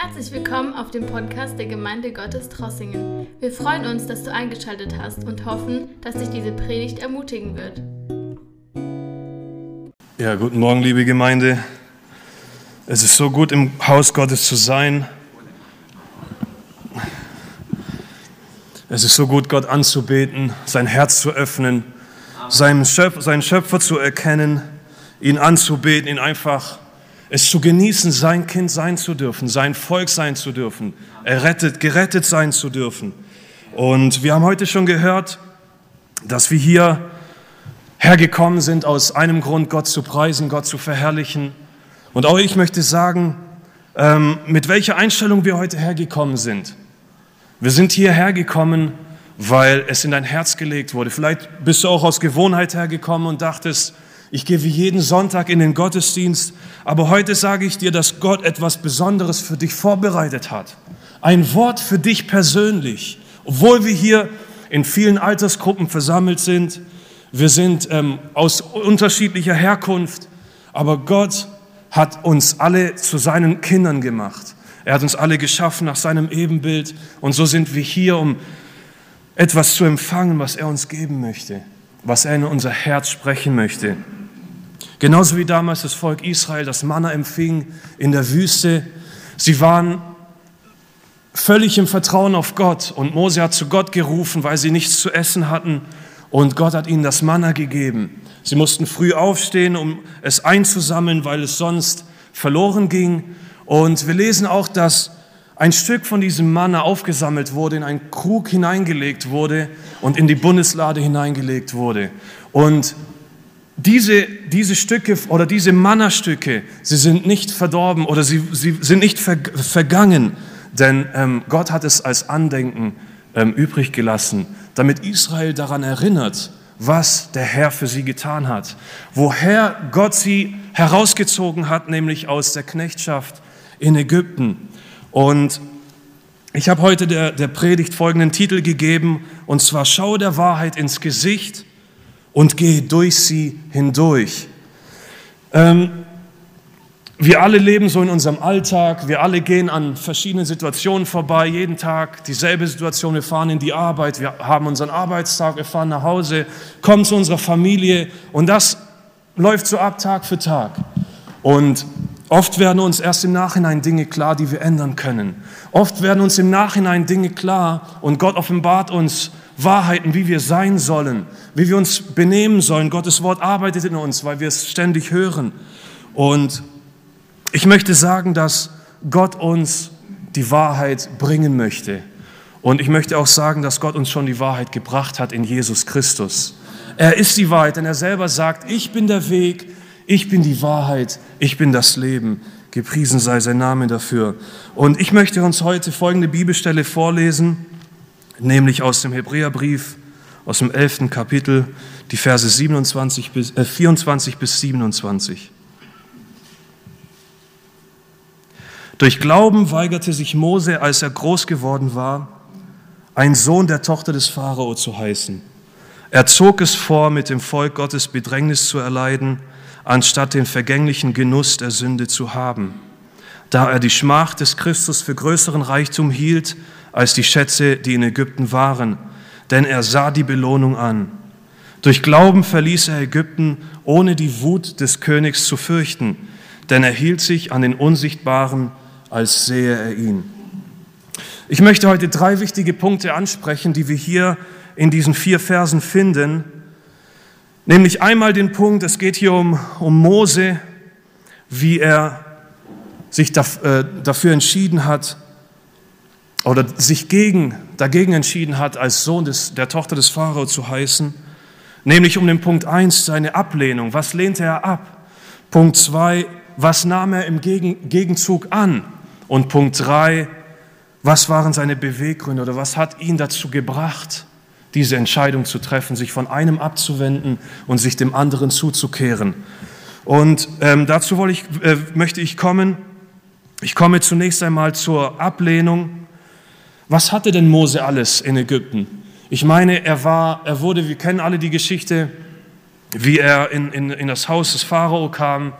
Herzlich willkommen auf dem Podcast der Gemeinde Gottes Trossingen. Wir freuen uns, dass du eingeschaltet hast und hoffen, dass dich diese Predigt ermutigen wird. Ja, guten Morgen, liebe Gemeinde. Es ist so gut, im Haus Gottes zu sein. Es ist so gut, Gott anzubeten, sein Herz zu öffnen, seinen Schöpfer, seinen Schöpfer zu erkennen, ihn anzubeten, ihn einfach es zu genießen, sein Kind sein zu dürfen, sein Volk sein zu dürfen, errettet, gerettet sein zu dürfen. Und wir haben heute schon gehört, dass wir hier hergekommen sind aus einem Grund, Gott zu preisen, Gott zu verherrlichen. Und auch ich möchte sagen, ähm, mit welcher Einstellung wir heute hergekommen sind. Wir sind hierher gekommen, weil es in dein Herz gelegt wurde. Vielleicht bist du auch aus Gewohnheit hergekommen und dachtest, ich gehe wie jeden Sonntag in den Gottesdienst, aber heute sage ich dir, dass Gott etwas Besonderes für dich vorbereitet hat. Ein Wort für dich persönlich. Obwohl wir hier in vielen Altersgruppen versammelt sind, wir sind ähm, aus unterschiedlicher Herkunft, aber Gott hat uns alle zu seinen Kindern gemacht. Er hat uns alle geschaffen nach seinem Ebenbild und so sind wir hier, um etwas zu empfangen, was er uns geben möchte, was er in unser Herz sprechen möchte. Genauso wie damals das Volk Israel das Manna empfing in der Wüste. Sie waren völlig im Vertrauen auf Gott und Mose hat zu Gott gerufen, weil sie nichts zu essen hatten und Gott hat ihnen das Manna gegeben. Sie mussten früh aufstehen, um es einzusammeln, weil es sonst verloren ging. Und wir lesen auch, dass ein Stück von diesem Manna aufgesammelt wurde, in einen Krug hineingelegt wurde und in die Bundeslade hineingelegt wurde. Und diese, diese Stücke oder diese Mannerstücke, sie sind nicht verdorben oder sie, sie sind nicht ver, vergangen, denn ähm, Gott hat es als Andenken ähm, übrig gelassen, damit Israel daran erinnert, was der Herr für sie getan hat, woher Gott sie herausgezogen hat, nämlich aus der Knechtschaft in Ägypten. Und ich habe heute der, der Predigt folgenden Titel gegeben, und zwar Schau der Wahrheit ins Gesicht und gehe durch sie hindurch. Ähm, wir alle leben so in unserem Alltag, wir alle gehen an verschiedenen Situationen vorbei, jeden Tag dieselbe Situation, wir fahren in die Arbeit, wir haben unseren Arbeitstag, wir fahren nach Hause, kommen zu unserer Familie. Und das läuft so ab Tag für Tag. Und oft werden uns erst im Nachhinein Dinge klar, die wir ändern können. Oft werden uns im Nachhinein Dinge klar und Gott offenbart uns Wahrheiten, wie wir sein sollen, wie wir uns benehmen sollen. Gottes Wort arbeitet in uns, weil wir es ständig hören. Und ich möchte sagen, dass Gott uns die Wahrheit bringen möchte. Und ich möchte auch sagen, dass Gott uns schon die Wahrheit gebracht hat in Jesus Christus. Er ist die Wahrheit, denn er selber sagt, ich bin der Weg, ich bin die Wahrheit, ich bin das Leben. Gepriesen sei sein Name dafür. Und ich möchte uns heute folgende Bibelstelle vorlesen nämlich aus dem Hebräerbrief, aus dem 11. Kapitel, die Verse 27 bis, äh, 24 bis 27. Durch Glauben weigerte sich Mose, als er groß geworden war, ein Sohn der Tochter des Pharao zu heißen. Er zog es vor, mit dem Volk Gottes Bedrängnis zu erleiden, anstatt den vergänglichen Genuss der Sünde zu haben. Da er die Schmach des Christus für größeren Reichtum hielt als die Schätze, die in Ägypten waren, denn er sah die Belohnung an. Durch Glauben verließ er Ägypten, ohne die Wut des Königs zu fürchten, denn er hielt sich an den Unsichtbaren, als sehe er ihn. Ich möchte heute drei wichtige Punkte ansprechen, die wir hier in diesen vier Versen finden. Nämlich einmal den Punkt, es geht hier um, um Mose, wie er sich äh, dafür entschieden hat, oder sich gegen, dagegen entschieden hat, als Sohn des, der Tochter des Pharao zu heißen, nämlich um den Punkt 1, seine Ablehnung. Was lehnte er ab? Punkt 2, was nahm er im Gegenzug an? Und Punkt 3, was waren seine Beweggründe oder was hat ihn dazu gebracht, diese Entscheidung zu treffen, sich von einem abzuwenden und sich dem anderen zuzukehren? Und ähm, dazu ich, äh, möchte ich kommen. Ich komme zunächst einmal zur Ablehnung was hatte denn Mose alles in Ägypten? Ich meine, er war, er wurde, wir kennen alle die Geschichte, wie er in, in, in das Haus des Pharao kam.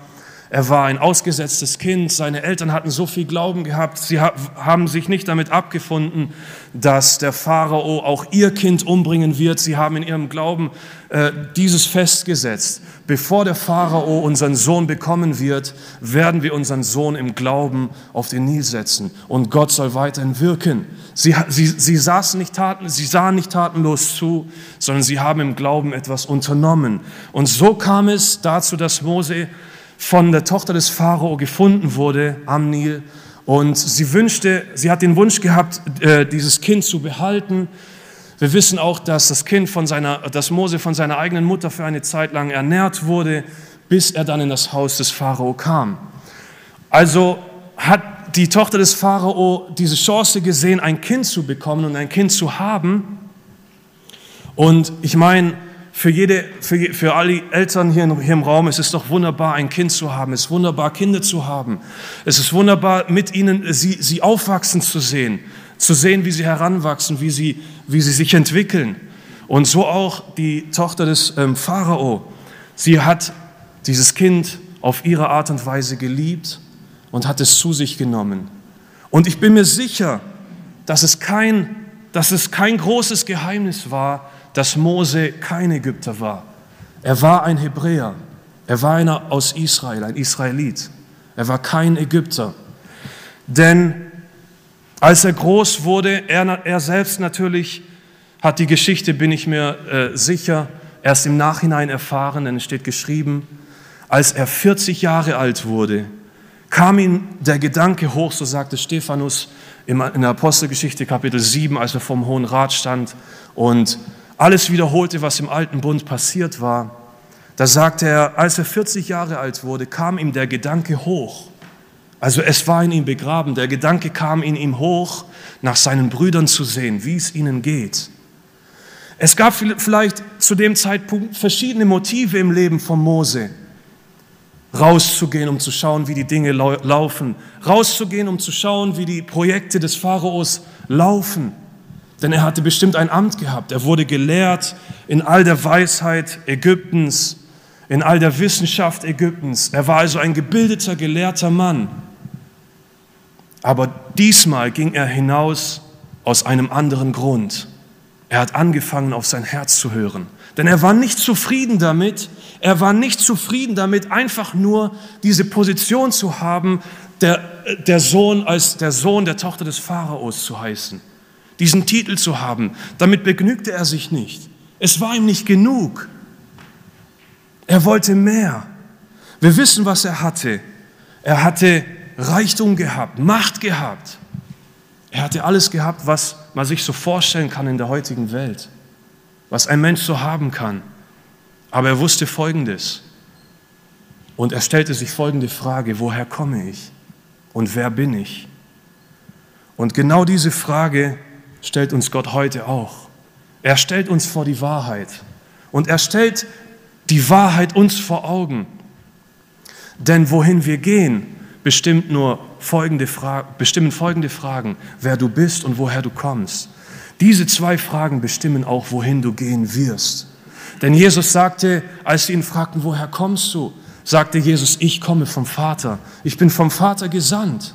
Er war ein ausgesetztes Kind. Seine Eltern hatten so viel Glauben gehabt. Sie haben sich nicht damit abgefunden, dass der Pharao auch ihr Kind umbringen wird. Sie haben in ihrem Glauben äh, dieses festgesetzt. Bevor der Pharao unseren Sohn bekommen wird, werden wir unseren Sohn im Glauben auf den Nil setzen. Und Gott soll weiterhin wirken. Sie, sie, sie, saßen nicht taten, sie sahen nicht tatenlos zu, sondern sie haben im Glauben etwas unternommen. Und so kam es dazu, dass Mose von der Tochter des Pharao gefunden wurde am Nil. Und sie wünschte, sie hat den Wunsch gehabt, äh, dieses Kind zu behalten. Wir wissen auch, dass das Kind von seiner, dass Mose von seiner eigenen Mutter für eine Zeit lang ernährt wurde, bis er dann in das Haus des Pharao kam. Also hat die Tochter des Pharao diese Chance gesehen, ein Kind zu bekommen und ein Kind zu haben. Und ich meine, für, jede, für, für alle Eltern hier, hier im Raum, es ist doch wunderbar, ein Kind zu haben. Es ist wunderbar, Kinder zu haben. Es ist wunderbar, mit ihnen sie, sie aufwachsen zu sehen, zu sehen, wie sie heranwachsen, wie sie, wie sie sich entwickeln. Und so auch die Tochter des ähm, Pharao. Sie hat dieses Kind auf ihre Art und Weise geliebt und hat es zu sich genommen. Und ich bin mir sicher, dass es kein, dass es kein großes Geheimnis war, dass Mose kein Ägypter war. Er war ein Hebräer. Er war einer aus Israel, ein Israelit. Er war kein Ägypter. Denn als er groß wurde, er, er selbst natürlich hat die Geschichte, bin ich mir äh, sicher, erst im Nachhinein erfahren, denn es steht geschrieben, als er 40 Jahre alt wurde, kam ihm der Gedanke hoch, so sagte Stephanus in der Apostelgeschichte Kapitel 7, als er vom Hohen Rat stand und alles wiederholte, was im alten Bund passiert war, da sagte er, als er 40 Jahre alt wurde, kam ihm der Gedanke hoch. Also es war in ihm begraben. Der Gedanke kam in ihm hoch, nach seinen Brüdern zu sehen, wie es ihnen geht. Es gab vielleicht zu dem Zeitpunkt verschiedene Motive im Leben von Mose. Rauszugehen, um zu schauen, wie die Dinge laufen. Rauszugehen, um zu schauen, wie die Projekte des Pharaos laufen. Denn er hatte bestimmt ein Amt gehabt. Er wurde gelehrt in all der Weisheit Ägyptens, in all der Wissenschaft Ägyptens. Er war also ein gebildeter, gelehrter Mann. Aber diesmal ging er hinaus aus einem anderen Grund. Er hat angefangen, auf sein Herz zu hören. Denn er war nicht zufrieden damit, er war nicht zufrieden damit, einfach nur diese Position zu haben, der, der Sohn als der Sohn der Tochter des Pharaos zu heißen diesen Titel zu haben. Damit begnügte er sich nicht. Es war ihm nicht genug. Er wollte mehr. Wir wissen, was er hatte. Er hatte Reichtum gehabt, Macht gehabt. Er hatte alles gehabt, was man sich so vorstellen kann in der heutigen Welt, was ein Mensch so haben kann. Aber er wusste Folgendes. Und er stellte sich folgende Frage, woher komme ich und wer bin ich? Und genau diese Frage stellt uns Gott heute auch. Er stellt uns vor die Wahrheit. Und er stellt die Wahrheit uns vor Augen. Denn wohin wir gehen, bestimmt nur folgende bestimmen folgende Fragen, wer du bist und woher du kommst. Diese zwei Fragen bestimmen auch, wohin du gehen wirst. Denn Jesus sagte, als sie ihn fragten, woher kommst du, sagte Jesus, ich komme vom Vater. Ich bin vom Vater gesandt.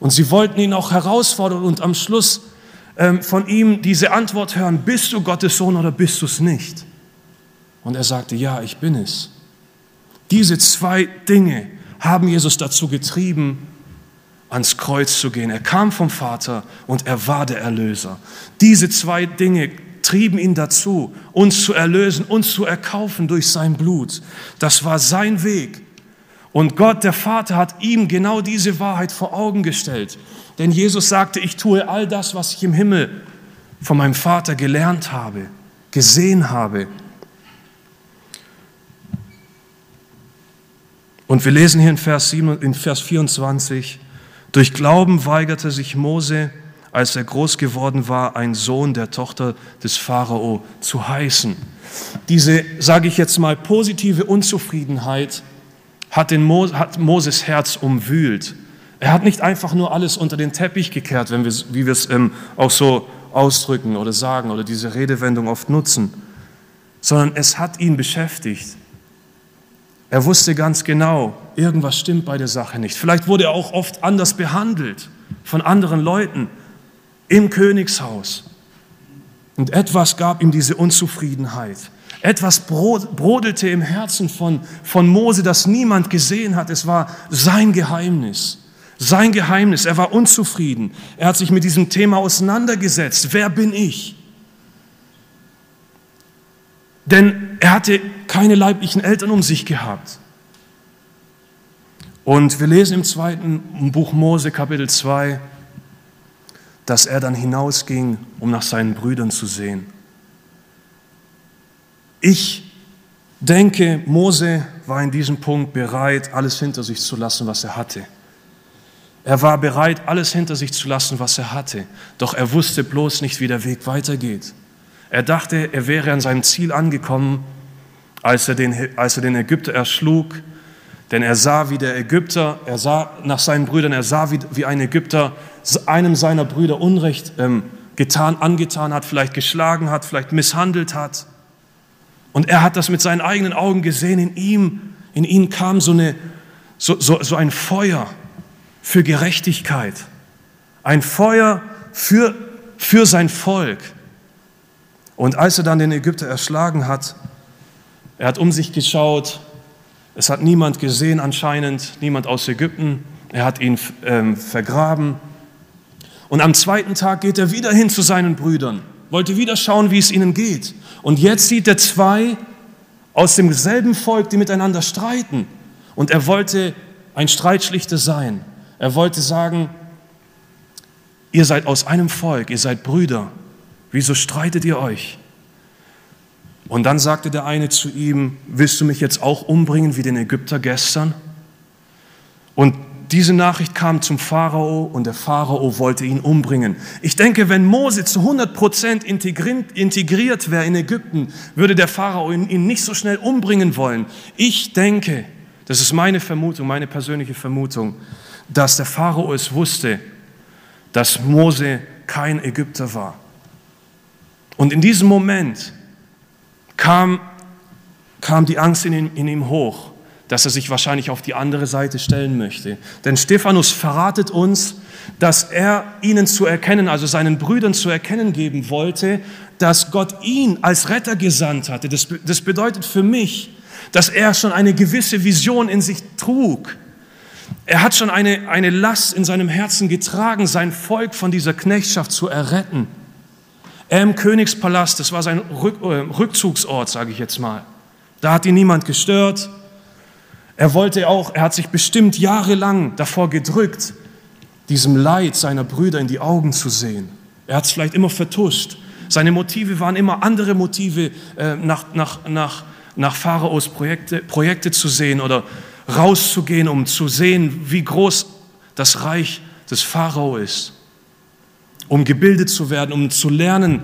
Und sie wollten ihn auch herausfordern und am Schluss von ihm diese Antwort hören, bist du Gottes Sohn oder bist du es nicht? Und er sagte, ja, ich bin es. Diese zwei Dinge haben Jesus dazu getrieben, ans Kreuz zu gehen. Er kam vom Vater und er war der Erlöser. Diese zwei Dinge trieben ihn dazu, uns zu erlösen, uns zu erkaufen durch sein Blut. Das war sein Weg. Und Gott, der Vater, hat ihm genau diese Wahrheit vor Augen gestellt. Denn Jesus sagte, ich tue all das, was ich im Himmel von meinem Vater gelernt habe, gesehen habe. Und wir lesen hier in Vers, 7, in Vers 24, durch Glauben weigerte sich Mose, als er groß geworden war, ein Sohn der Tochter des Pharao zu heißen. Diese, sage ich jetzt mal, positive Unzufriedenheit hat, den Mo, hat Moses Herz umwühlt. Er hat nicht einfach nur alles unter den Teppich gekehrt, wenn wir, wie wir es ähm, auch so ausdrücken oder sagen oder diese Redewendung oft nutzen, sondern es hat ihn beschäftigt. Er wusste ganz genau, irgendwas stimmt bei der Sache nicht. Vielleicht wurde er auch oft anders behandelt von anderen Leuten im Königshaus. Und etwas gab ihm diese Unzufriedenheit. Etwas brodelte im Herzen von, von Mose, das niemand gesehen hat. Es war sein Geheimnis. Sein Geheimnis. Er war unzufrieden. Er hat sich mit diesem Thema auseinandergesetzt. Wer bin ich? Denn er hatte keine leiblichen Eltern um sich gehabt. Und wir lesen im zweiten Buch Mose, Kapitel 2, dass er dann hinausging, um nach seinen Brüdern zu sehen. Ich denke, Mose war in diesem Punkt bereit, alles hinter sich zu lassen, was er hatte. Er war bereit, alles hinter sich zu lassen, was er hatte. Doch er wusste bloß nicht, wie der Weg weitergeht. Er dachte, er wäre an seinem Ziel angekommen, als er den, als er den Ägypter erschlug. Denn er sah, wie der Ägypter, er sah nach seinen Brüdern, er sah, wie, wie ein Ägypter einem seiner Brüder Unrecht ähm, getan, angetan hat, vielleicht geschlagen hat, vielleicht misshandelt hat. Und er hat das mit seinen eigenen Augen gesehen. In ihm, in ihm kam so, eine, so, so, so ein Feuer für Gerechtigkeit, ein Feuer für, für sein Volk. Und als er dann den Ägypter erschlagen hat, er hat um sich geschaut, es hat niemand gesehen anscheinend, niemand aus Ägypten, er hat ihn ähm, vergraben. Und am zweiten Tag geht er wieder hin zu seinen Brüdern wollte wieder schauen, wie es ihnen geht. Und jetzt sieht er zwei aus demselben Volk, die miteinander streiten. Und er wollte ein Streitschlichter sein. Er wollte sagen, ihr seid aus einem Volk, ihr seid Brüder. Wieso streitet ihr euch? Und dann sagte der eine zu ihm, willst du mich jetzt auch umbringen wie den Ägypter gestern? Und diese Nachricht kam zum Pharao und der Pharao wollte ihn umbringen. Ich denke, wenn Mose zu 100 Prozent integriert wäre in Ägypten, würde der Pharao ihn nicht so schnell umbringen wollen. Ich denke, das ist meine Vermutung, meine persönliche Vermutung, dass der Pharao es wusste, dass Mose kein Ägypter war. Und in diesem Moment kam, kam die Angst in ihm, in ihm hoch dass er sich wahrscheinlich auf die andere Seite stellen möchte. Denn Stephanus verratet uns, dass er ihnen zu erkennen, also seinen Brüdern zu erkennen geben wollte, dass Gott ihn als Retter gesandt hatte. Das, das bedeutet für mich, dass er schon eine gewisse Vision in sich trug. Er hat schon eine, eine Last in seinem Herzen getragen, sein Volk von dieser Knechtschaft zu erretten. Er im Königspalast, das war sein Rück, äh, Rückzugsort, sage ich jetzt mal. Da hat ihn niemand gestört. Er wollte auch, er hat sich bestimmt jahrelang davor gedrückt, diesem Leid seiner Brüder in die Augen zu sehen. Er hat es vielleicht immer vertuscht. Seine Motive waren immer andere Motive, äh, nach, nach, nach, nach Pharaos Projekte, Projekte zu sehen oder rauszugehen, um zu sehen, wie groß das Reich des Pharao ist. Um gebildet zu werden, um zu lernen,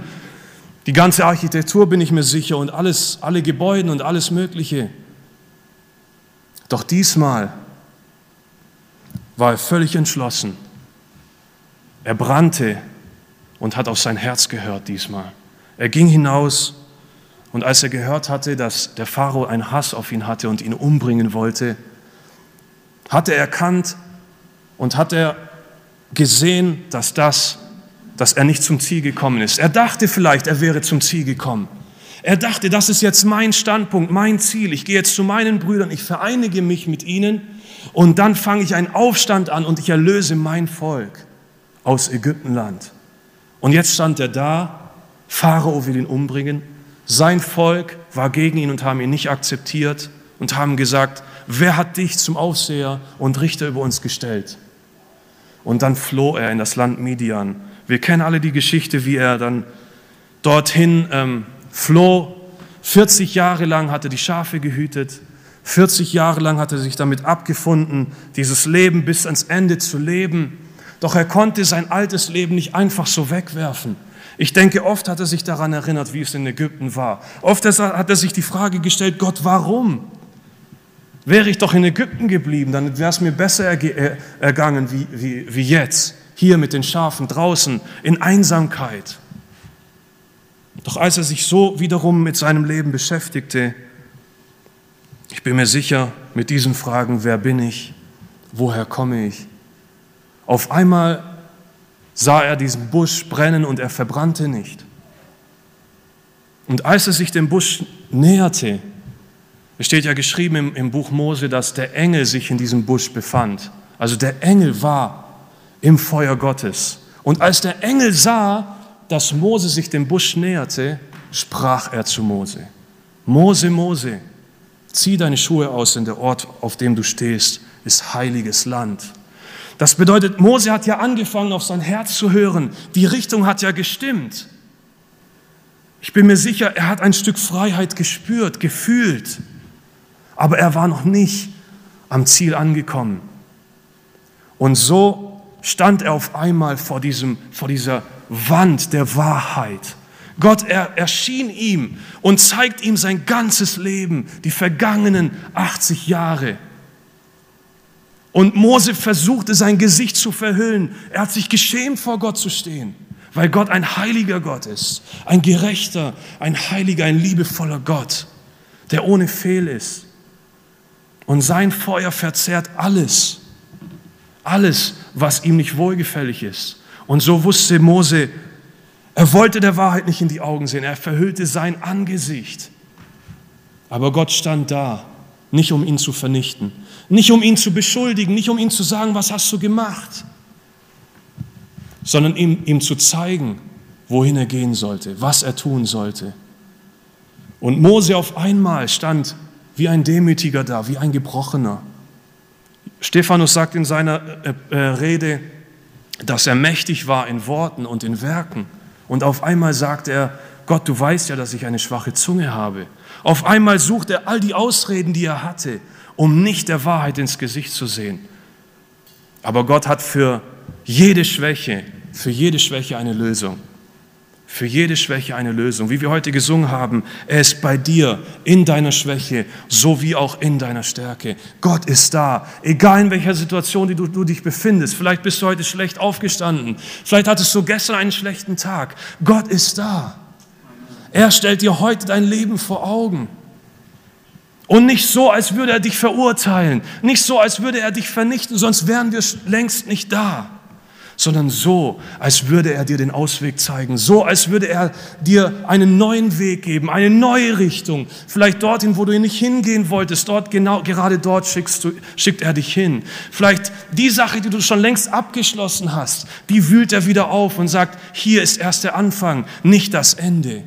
die ganze Architektur bin ich mir sicher und alles, alle Gebäude und alles Mögliche. Doch diesmal war er völlig entschlossen. Er brannte und hat auf sein Herz gehört diesmal. Er ging hinaus und als er gehört hatte, dass der Pharao einen Hass auf ihn hatte und ihn umbringen wollte, hat er erkannt und hat er gesehen, dass das, dass er nicht zum Ziel gekommen ist. Er dachte vielleicht, er wäre zum Ziel gekommen. Er dachte, das ist jetzt mein Standpunkt, mein Ziel. Ich gehe jetzt zu meinen Brüdern, ich vereinige mich mit ihnen und dann fange ich einen Aufstand an und ich erlöse mein Volk aus Ägyptenland. Und jetzt stand er da, Pharao will ihn umbringen, sein Volk war gegen ihn und haben ihn nicht akzeptiert und haben gesagt, wer hat dich zum Aufseher und Richter über uns gestellt? Und dann floh er in das Land Midian. Wir kennen alle die Geschichte, wie er dann dorthin ähm, floh. 40 Jahre lang hat er die Schafe gehütet. 40 Jahre lang hat er sich damit abgefunden, dieses Leben bis ans Ende zu leben. Doch er konnte sein altes Leben nicht einfach so wegwerfen. Ich denke, oft hat er sich daran erinnert, wie es in Ägypten war. Oft hat er sich die Frage gestellt, Gott, warum? Wäre ich doch in Ägypten geblieben, dann wäre es mir besser ergangen wie, wie, wie jetzt, hier mit den Schafen draußen in Einsamkeit. Doch als er sich so wiederum mit seinem Leben beschäftigte, ich bin mir sicher, mit diesen Fragen, wer bin ich, woher komme ich. Auf einmal sah er diesen Busch brennen und er verbrannte nicht. Und als er sich dem Busch näherte, es steht ja geschrieben im, im Buch Mose, dass der Engel sich in diesem Busch befand. Also der Engel war im Feuer Gottes. Und als der Engel sah, dass Mose sich dem Busch näherte, sprach er zu Mose. Mose, Mose, zieh deine Schuhe aus, denn der Ort, auf dem du stehst, ist heiliges Land. Das bedeutet, Mose hat ja angefangen, auf sein Herz zu hören. Die Richtung hat ja gestimmt. Ich bin mir sicher, er hat ein Stück Freiheit gespürt, gefühlt, aber er war noch nicht am Ziel angekommen. Und so stand er auf einmal vor, diesem, vor dieser Wand der Wahrheit. Gott er, erschien ihm und zeigt ihm sein ganzes Leben, die vergangenen 80 Jahre. Und Mose versuchte sein Gesicht zu verhüllen. Er hat sich geschämt, vor Gott zu stehen, weil Gott ein heiliger Gott ist, ein gerechter, ein heiliger, ein liebevoller Gott, der ohne Fehl ist. Und sein Feuer verzehrt alles, alles, was ihm nicht wohlgefällig ist. Und so wusste Mose, er wollte der Wahrheit nicht in die Augen sehen, er verhüllte sein Angesicht. Aber Gott stand da, nicht um ihn zu vernichten, nicht um ihn zu beschuldigen, nicht um ihn zu sagen, was hast du gemacht, sondern ihm, ihm zu zeigen, wohin er gehen sollte, was er tun sollte. Und Mose auf einmal stand wie ein Demütiger da, wie ein Gebrochener. Stephanus sagt in seiner äh, äh, Rede, dass er mächtig war in Worten und in Werken. Und auf einmal sagt er, Gott, du weißt ja, dass ich eine schwache Zunge habe. Auf einmal sucht er all die Ausreden, die er hatte, um nicht der Wahrheit ins Gesicht zu sehen. Aber Gott hat für jede Schwäche, für jede Schwäche eine Lösung für jede Schwäche eine Lösung. Wie wir heute gesungen haben, er ist bei dir in deiner Schwäche sowie auch in deiner Stärke. Gott ist da, egal in welcher Situation du, du dich befindest. Vielleicht bist du heute schlecht aufgestanden, vielleicht hattest du gestern einen schlechten Tag. Gott ist da. Er stellt dir heute dein Leben vor Augen. Und nicht so, als würde er dich verurteilen, nicht so, als würde er dich vernichten, sonst wären wir längst nicht da sondern so, als würde er dir den Ausweg zeigen, so, als würde er dir einen neuen Weg geben, eine neue Richtung, vielleicht dorthin, wo du nicht hingehen wolltest, dort genau, gerade dort schickst du, schickt er dich hin. Vielleicht die Sache, die du schon längst abgeschlossen hast, die wühlt er wieder auf und sagt, hier ist erst der Anfang, nicht das Ende.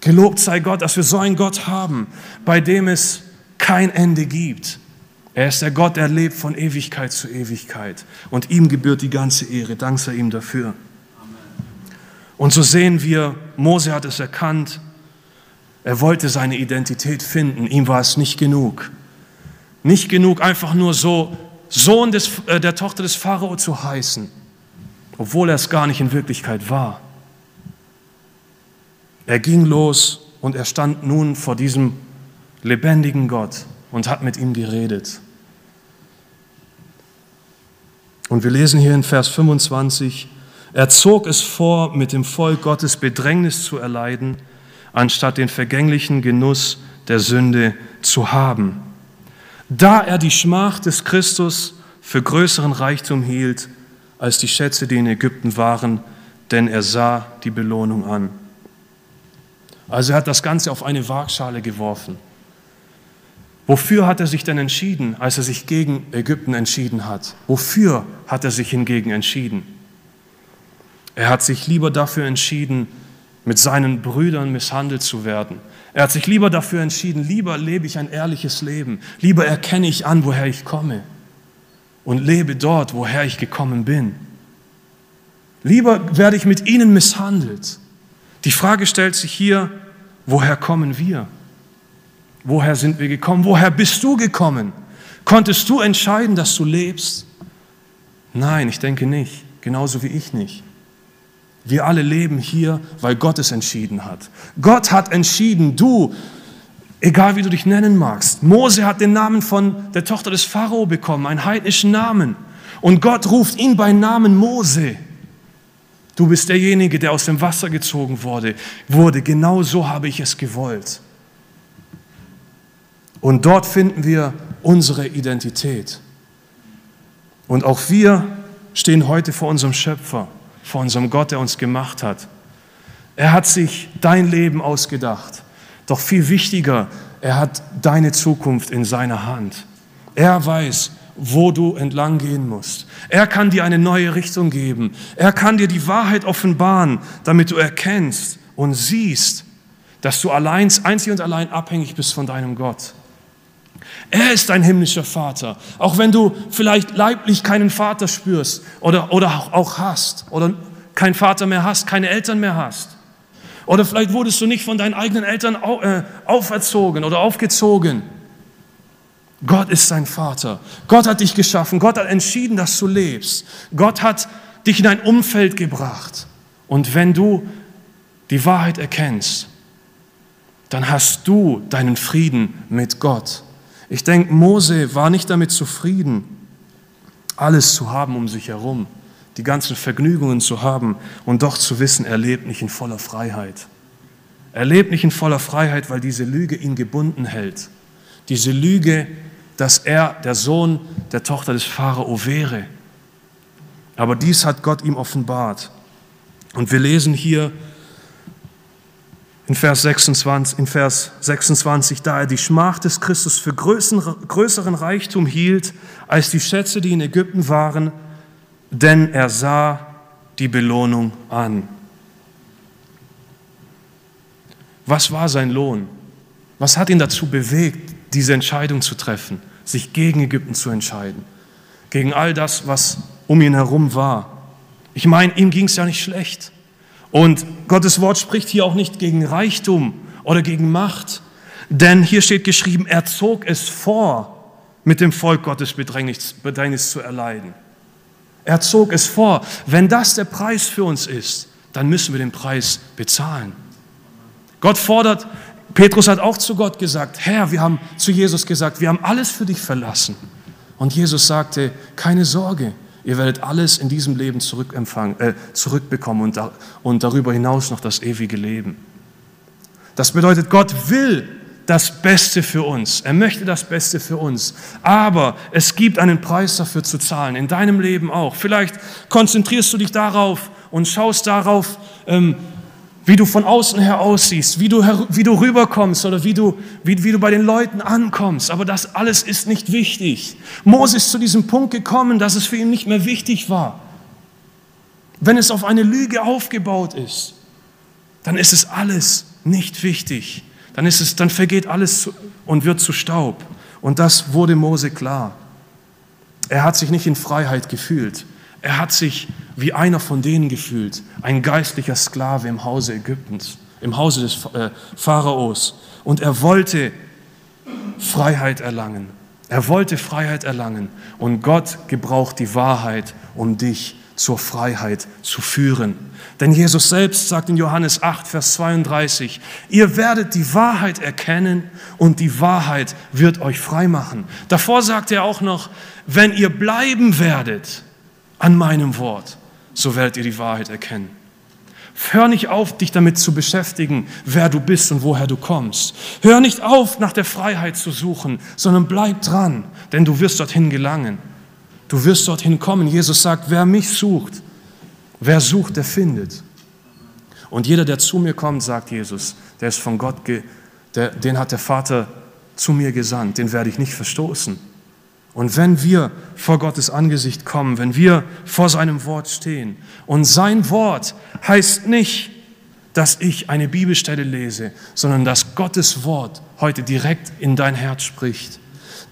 Gelobt sei Gott, dass wir so einen Gott haben, bei dem es kein Ende gibt er ist der Gott, der lebt von Ewigkeit zu Ewigkeit. Und ihm gebührt die ganze Ehre. Dank sei ihm dafür. Und so sehen wir, Mose hat es erkannt. Er wollte seine Identität finden. Ihm war es nicht genug. Nicht genug, einfach nur so Sohn des, äh, der Tochter des Pharao zu heißen, obwohl er es gar nicht in Wirklichkeit war. Er ging los und er stand nun vor diesem lebendigen Gott und hat mit ihm geredet. Und wir lesen hier in Vers 25, er zog es vor, mit dem Volk Gottes Bedrängnis zu erleiden, anstatt den vergänglichen Genuss der Sünde zu haben. Da er die Schmach des Christus für größeren Reichtum hielt als die Schätze, die in Ägypten waren, denn er sah die Belohnung an. Also er hat das Ganze auf eine Waagschale geworfen. Wofür hat er sich denn entschieden, als er sich gegen Ägypten entschieden hat? Wofür hat er sich hingegen entschieden? Er hat sich lieber dafür entschieden, mit seinen Brüdern misshandelt zu werden. Er hat sich lieber dafür entschieden, lieber lebe ich ein ehrliches Leben, lieber erkenne ich an, woher ich komme und lebe dort, woher ich gekommen bin. Lieber werde ich mit ihnen misshandelt. Die Frage stellt sich hier, woher kommen wir? Woher sind wir gekommen? Woher bist du gekommen? Konntest du entscheiden, dass du lebst? Nein, ich denke nicht. Genauso wie ich nicht. Wir alle leben hier, weil Gott es entschieden hat. Gott hat entschieden, du, egal wie du dich nennen magst. Mose hat den Namen von der Tochter des Pharao bekommen, einen heidnischen Namen. Und Gott ruft ihn bei Namen Mose. Du bist derjenige, der aus dem Wasser gezogen wurde. wurde. Genau so habe ich es gewollt. Und dort finden wir unsere Identität. Und auch wir stehen heute vor unserem Schöpfer, vor unserem Gott, der uns gemacht hat. Er hat sich dein Leben ausgedacht. Doch viel wichtiger, er hat deine Zukunft in seiner Hand. Er weiß, wo du entlang gehen musst. Er kann dir eine neue Richtung geben. Er kann dir die Wahrheit offenbaren, damit du erkennst und siehst, dass du allein, einzig und allein abhängig bist von deinem Gott. Er ist dein himmlischer Vater. Auch wenn du vielleicht leiblich keinen Vater spürst oder, oder auch hast oder keinen Vater mehr hast, keine Eltern mehr hast. Oder vielleicht wurdest du nicht von deinen eigenen Eltern äh, auferzogen oder aufgezogen. Gott ist dein Vater. Gott hat dich geschaffen. Gott hat entschieden, dass du lebst. Gott hat dich in ein Umfeld gebracht. Und wenn du die Wahrheit erkennst, dann hast du deinen Frieden mit Gott. Ich denke, Mose war nicht damit zufrieden, alles zu haben um sich herum, die ganzen Vergnügungen zu haben und doch zu wissen, er lebt nicht in voller Freiheit. Er lebt nicht in voller Freiheit, weil diese Lüge ihn gebunden hält. Diese Lüge, dass er der Sohn der Tochter des Pharao wäre. Aber dies hat Gott ihm offenbart. Und wir lesen hier in Vers 26, in Vers 26 da er die Schmach des Christus für größeren Reichtum hielt als die Schätze, die in Ägypten waren, denn er sah die Belohnung an. Was war sein Lohn? Was hat ihn dazu bewegt, diese Entscheidung zu treffen, sich gegen Ägypten zu entscheiden, gegen all das, was um ihn herum war? Ich meine, ihm ging es ja nicht schlecht. Und Gottes Wort spricht hier auch nicht gegen Reichtum oder gegen Macht, denn hier steht geschrieben, er zog es vor, mit dem Volk Gottes Bedrängnis, Bedrängnis zu erleiden. Er zog es vor. Wenn das der Preis für uns ist, dann müssen wir den Preis bezahlen. Gott fordert, Petrus hat auch zu Gott gesagt, Herr, wir haben zu Jesus gesagt, wir haben alles für dich verlassen. Und Jesus sagte, keine Sorge, Ihr werdet alles in diesem Leben äh, zurückbekommen und, da, und darüber hinaus noch das ewige Leben. Das bedeutet, Gott will das Beste für uns. Er möchte das Beste für uns. Aber es gibt einen Preis dafür zu zahlen, in deinem Leben auch. Vielleicht konzentrierst du dich darauf und schaust darauf, ähm, wie du von außen her aussiehst, wie du, wie du rüberkommst oder wie du, wie, wie du bei den Leuten ankommst. Aber das alles ist nicht wichtig. Mose ist zu diesem Punkt gekommen, dass es für ihn nicht mehr wichtig war. Wenn es auf eine Lüge aufgebaut ist, dann ist es alles nicht wichtig. Dann, ist es, dann vergeht alles und wird zu Staub. Und das wurde Mose klar. Er hat sich nicht in Freiheit gefühlt. Er hat sich wie einer von denen gefühlt, ein geistlicher Sklave im Hause Ägyptens, im Hause des äh, Pharaos. Und er wollte Freiheit erlangen. Er wollte Freiheit erlangen. Und Gott gebraucht die Wahrheit, um dich zur Freiheit zu führen. Denn Jesus selbst sagt in Johannes 8, Vers 32, ihr werdet die Wahrheit erkennen und die Wahrheit wird euch frei machen. Davor sagt er auch noch, wenn ihr bleiben werdet, an meinem Wort, so werdet ihr die Wahrheit erkennen. Hör nicht auf, dich damit zu beschäftigen, wer du bist und woher du kommst. Hör nicht auf, nach der Freiheit zu suchen, sondern bleib dran, denn du wirst dorthin gelangen. Du wirst dorthin kommen. Jesus sagt, wer mich sucht, wer sucht, der findet. Und jeder, der zu mir kommt, sagt Jesus, der ist von Gott, der, den hat der Vater zu mir gesandt, den werde ich nicht verstoßen. Und wenn wir vor Gottes Angesicht kommen, wenn wir vor seinem Wort stehen, und sein Wort heißt nicht, dass ich eine Bibelstelle lese, sondern dass Gottes Wort heute direkt in dein Herz spricht.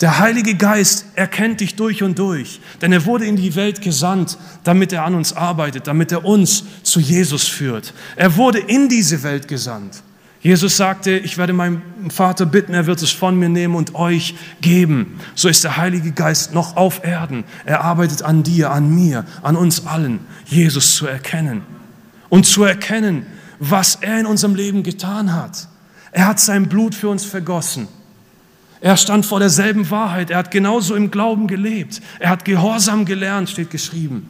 Der Heilige Geist erkennt dich durch und durch, denn er wurde in die Welt gesandt, damit er an uns arbeitet, damit er uns zu Jesus führt. Er wurde in diese Welt gesandt. Jesus sagte, ich werde meinen Vater bitten, er wird es von mir nehmen und euch geben. So ist der Heilige Geist noch auf Erden. Er arbeitet an dir, an mir, an uns allen, Jesus zu erkennen. Und zu erkennen, was er in unserem Leben getan hat. Er hat sein Blut für uns vergossen. Er stand vor derselben Wahrheit. Er hat genauso im Glauben gelebt. Er hat Gehorsam gelernt, steht geschrieben.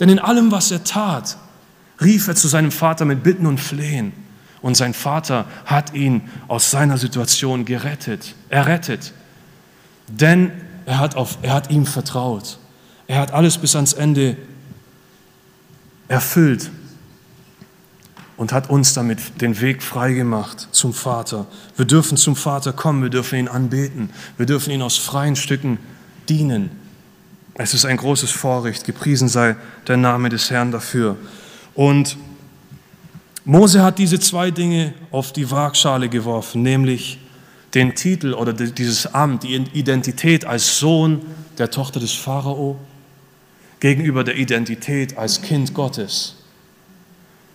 Denn in allem, was er tat, rief er zu seinem Vater mit Bitten und Flehen. Und sein Vater hat ihn aus seiner Situation gerettet, errettet. Denn er hat, auf, er hat ihm vertraut. Er hat alles bis ans Ende erfüllt und hat uns damit den Weg freigemacht zum Vater. Wir dürfen zum Vater kommen, wir dürfen ihn anbeten, wir dürfen ihn aus freien Stücken dienen. Es ist ein großes Vorrecht, gepriesen sei der Name des Herrn dafür. Und Mose hat diese zwei Dinge auf die Waagschale geworfen, nämlich den Titel oder dieses Amt, die Identität als Sohn der Tochter des Pharao gegenüber der Identität als Kind Gottes.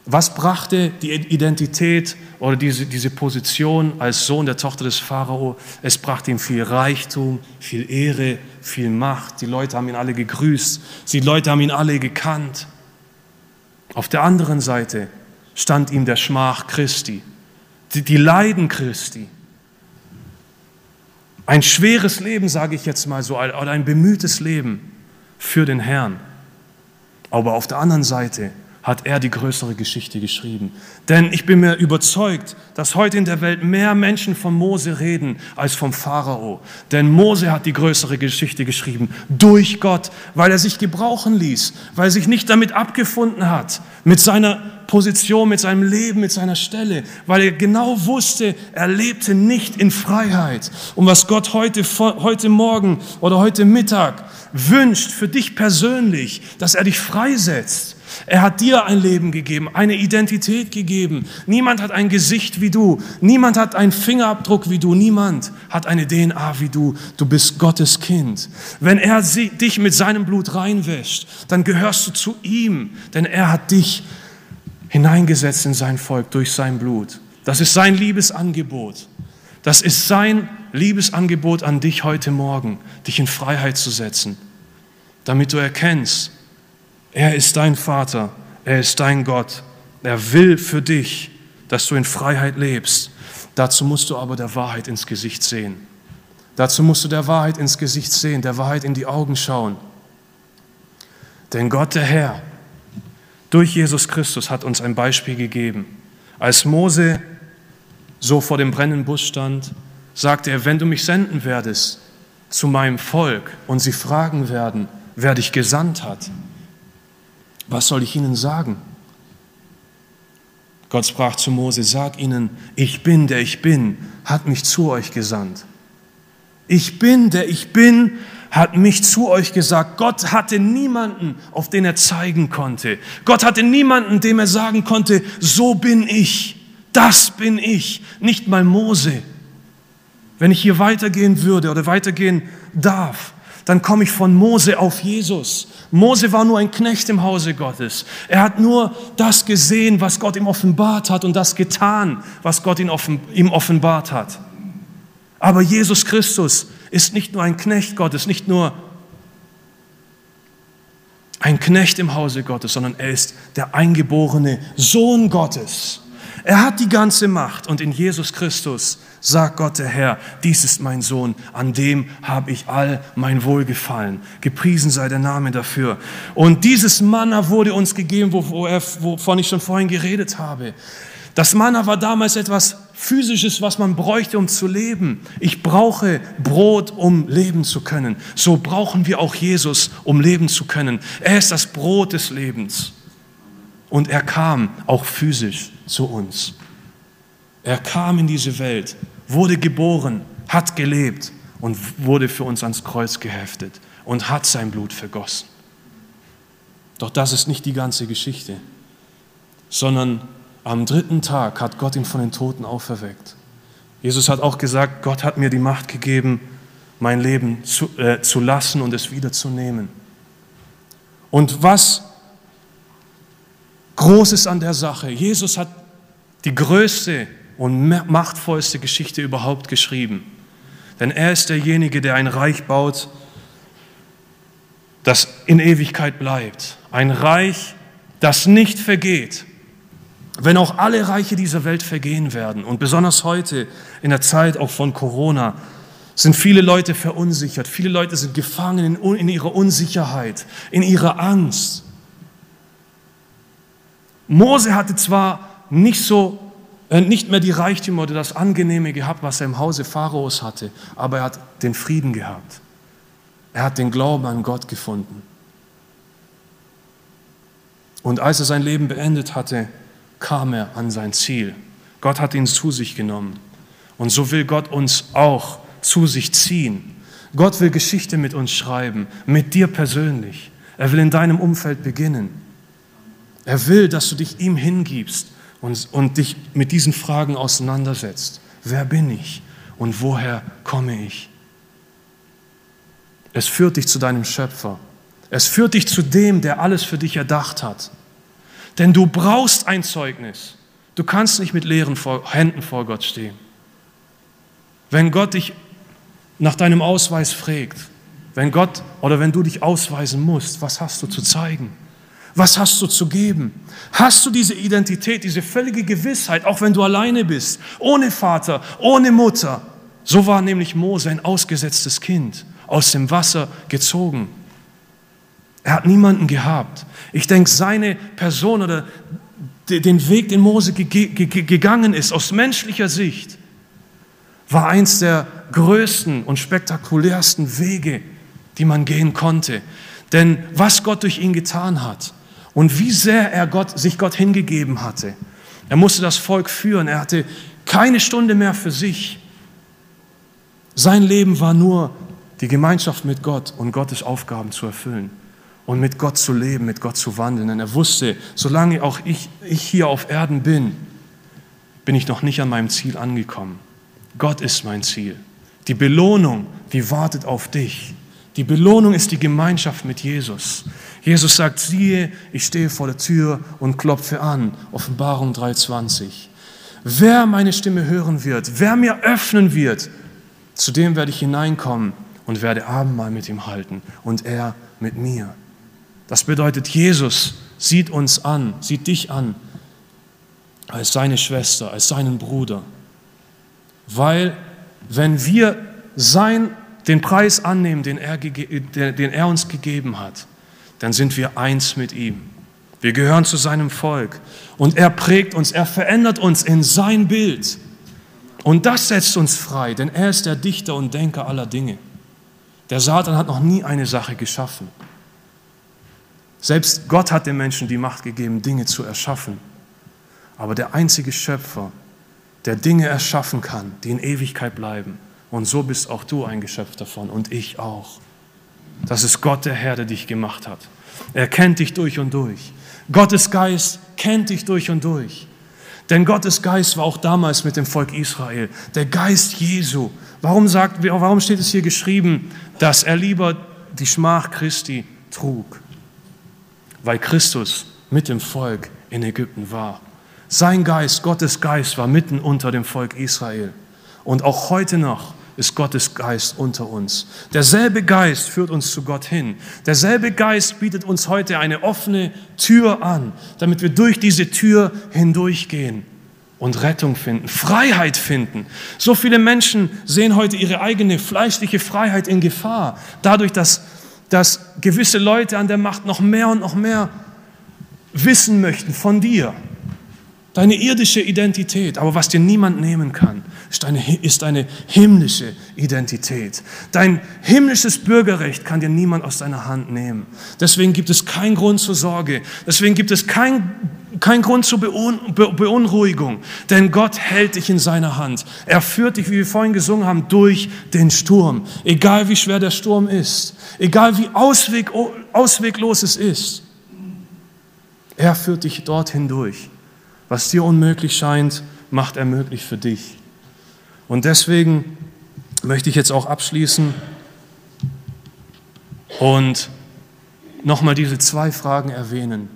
Was brachte die Identität oder diese, diese Position als Sohn der Tochter des Pharao? Es brachte ihm viel Reichtum, viel Ehre, viel Macht. Die Leute haben ihn alle gegrüßt. Die Leute haben ihn alle gekannt. Auf der anderen Seite stand ihm der Schmach Christi, die, Leiden Christi. Ein schweres Leben, sage ich jetzt mal so, oder ein bemühtes Leben für den Herrn. Aber auf der anderen Seite hat er die größere Geschichte geschrieben. Denn ich bin mir überzeugt, dass heute in der Welt mehr Menschen von Mose reden als vom Pharao. Denn Mose hat die größere Geschichte geschrieben durch Gott, weil er sich gebrauchen ließ, weil er sich nicht damit abgefunden hat, mit seiner Position, mit seinem Leben, mit seiner Stelle, weil er genau wusste, er lebte nicht in Freiheit. Und was Gott heute, heute Morgen oder heute Mittag wünscht für dich persönlich, dass er dich freisetzt er hat dir ein Leben gegeben, eine Identität gegeben. Niemand hat ein Gesicht wie du. Niemand hat einen Fingerabdruck wie du. Niemand hat eine DNA wie du. Du bist Gottes Kind. Wenn er dich mit seinem Blut reinwäscht, dann gehörst du zu ihm, denn er hat dich hineingesetzt in sein Volk durch sein Blut. Das ist sein Liebesangebot. Das ist sein Liebesangebot an dich heute Morgen, dich in Freiheit zu setzen, damit du erkennst, er ist dein Vater, er ist dein Gott. Er will für dich, dass du in Freiheit lebst. Dazu musst du aber der Wahrheit ins Gesicht sehen. Dazu musst du der Wahrheit ins Gesicht sehen, der Wahrheit in die Augen schauen. Denn Gott, der Herr, durch Jesus Christus hat uns ein Beispiel gegeben. Als Mose so vor dem brennenden Busch stand, sagte er, wenn du mich senden werdest zu meinem Volk und sie fragen werden, wer dich gesandt hat, was soll ich ihnen sagen? Gott sprach zu Mose, sag ihnen, ich bin, der ich bin, hat mich zu euch gesandt. Ich bin, der ich bin, hat mich zu euch gesagt. Gott hatte niemanden, auf den er zeigen konnte. Gott hatte niemanden, dem er sagen konnte, so bin ich, das bin ich, nicht mal Mose. Wenn ich hier weitergehen würde oder weitergehen darf, dann komme ich von Mose auf Jesus. Mose war nur ein Knecht im Hause Gottes. Er hat nur das gesehen, was Gott ihm offenbart hat und das getan, was Gott ihm offenbart hat. Aber Jesus Christus ist nicht nur ein Knecht Gottes, nicht nur ein Knecht im Hause Gottes, sondern er ist der eingeborene Sohn Gottes. Er hat die ganze Macht und in Jesus Christus sagt Gott der Herr, dies ist mein Sohn, an dem habe ich all mein Wohlgefallen. Gepriesen sei der Name dafür. Und dieses Manna wurde uns gegeben, wovon ich schon vorhin geredet habe. Das Manna war damals etwas Physisches, was man bräuchte, um zu leben. Ich brauche Brot, um leben zu können. So brauchen wir auch Jesus, um leben zu können. Er ist das Brot des Lebens. Und er kam auch physisch zu uns. Er kam in diese Welt, wurde geboren, hat gelebt und wurde für uns ans Kreuz geheftet und hat sein Blut vergossen. Doch das ist nicht die ganze Geschichte, sondern am dritten Tag hat Gott ihn von den Toten auferweckt. Jesus hat auch gesagt, Gott hat mir die Macht gegeben, mein Leben zu, äh, zu lassen und es wiederzunehmen. Und was groß ist an der Sache, Jesus hat die größte und machtvollste Geschichte überhaupt geschrieben. Denn er ist derjenige, der ein Reich baut, das in Ewigkeit bleibt. Ein Reich, das nicht vergeht. Wenn auch alle Reiche dieser Welt vergehen werden und besonders heute in der Zeit auch von Corona sind viele Leute verunsichert, viele Leute sind gefangen in, in ihrer Unsicherheit, in ihrer Angst. Mose hatte zwar nicht so hat nicht mehr die Reichtümer oder das Angenehme gehabt, was er im Hause Pharaos hatte, aber er hat den Frieden gehabt. Er hat den Glauben an Gott gefunden. Und als er sein Leben beendet hatte, kam er an sein Ziel. Gott hat ihn zu sich genommen. Und so will Gott uns auch zu sich ziehen. Gott will Geschichte mit uns schreiben, mit dir persönlich. Er will in deinem Umfeld beginnen. Er will, dass du dich ihm hingibst und, und dich mit diesen Fragen auseinandersetzt. Wer bin ich und woher komme ich? Es führt dich zu deinem Schöpfer. Es führt dich zu dem, der alles für dich erdacht hat. Denn du brauchst ein Zeugnis. Du kannst nicht mit leeren Händen vor Gott stehen. Wenn Gott dich nach deinem Ausweis fragt, wenn Gott oder wenn du dich ausweisen musst, was hast du zu zeigen? Was hast du zu geben? Hast du diese Identität, diese völlige Gewissheit, auch wenn du alleine bist, ohne Vater, ohne Mutter? So war nämlich Mose ein ausgesetztes Kind, aus dem Wasser gezogen. Er hat niemanden gehabt. Ich denke, seine Person oder den Weg, den Mose gegangen ist, aus menschlicher Sicht, war eins der größten und spektakulärsten Wege, die man gehen konnte. Denn was Gott durch ihn getan hat und wie sehr er Gott, sich Gott hingegeben hatte. Er musste das Volk führen. Er hatte keine Stunde mehr für sich. Sein Leben war nur die Gemeinschaft mit Gott und Gottes Aufgaben zu erfüllen und mit Gott zu leben, mit Gott zu wandeln. Denn er wusste, solange auch ich, ich hier auf Erden bin, bin ich noch nicht an meinem Ziel angekommen. Gott ist mein Ziel. Die Belohnung, die wartet auf dich. Die Belohnung ist die Gemeinschaft mit Jesus. Jesus sagt, siehe, ich stehe vor der Tür und klopfe an. Offenbarung 3.20. Wer meine Stimme hören wird, wer mir öffnen wird, zu dem werde ich hineinkommen und werde Abendmahl mit ihm halten und er mit mir. Das bedeutet, Jesus sieht uns an, sieht dich an als seine Schwester, als seinen Bruder. Weil wenn wir sein, den Preis annehmen, den er, den er uns gegeben hat, dann sind wir eins mit ihm. Wir gehören zu seinem Volk und er prägt uns, er verändert uns in sein Bild. Und das setzt uns frei, denn er ist der Dichter und Denker aller Dinge. Der Satan hat noch nie eine Sache geschaffen. Selbst Gott hat den Menschen die Macht gegeben, Dinge zu erschaffen. Aber der einzige Schöpfer, der Dinge erschaffen kann, die in Ewigkeit bleiben. Und so bist auch du ein Geschöpf davon und ich auch. Das ist Gott, der Herr, der dich gemacht hat. Er kennt dich durch und durch. Gottes Geist kennt dich durch und durch. Denn Gottes Geist war auch damals mit dem Volk Israel. Der Geist Jesu. Warum, sagt, warum steht es hier geschrieben, dass er lieber die Schmach Christi trug? Weil Christus mit dem Volk in Ägypten war. Sein Geist, Gottes Geist, war mitten unter dem Volk Israel. Und auch heute noch ist Gottes Geist unter uns. Derselbe Geist führt uns zu Gott hin. Derselbe Geist bietet uns heute eine offene Tür an, damit wir durch diese Tür hindurchgehen und Rettung finden, Freiheit finden. So viele Menschen sehen heute ihre eigene fleischliche Freiheit in Gefahr, dadurch, dass, dass gewisse Leute an der Macht noch mehr und noch mehr wissen möchten von dir deine irdische Identität. Aber was dir niemand nehmen kann, ist eine, ist eine himmlische Identität. Dein himmlisches Bürgerrecht kann dir niemand aus deiner Hand nehmen. Deswegen gibt es keinen Grund zur Sorge. Deswegen gibt es keinen kein Grund zur Beunruhigung, denn Gott hält dich in seiner Hand. Er führt dich, wie wir vorhin gesungen haben, durch den Sturm. Egal wie schwer der Sturm ist, egal wie ausweg, ausweglos es ist, er führt dich dorthin durch. Was dir unmöglich scheint, macht er möglich für dich. Und deswegen möchte ich jetzt auch abschließen und nochmal diese zwei Fragen erwähnen.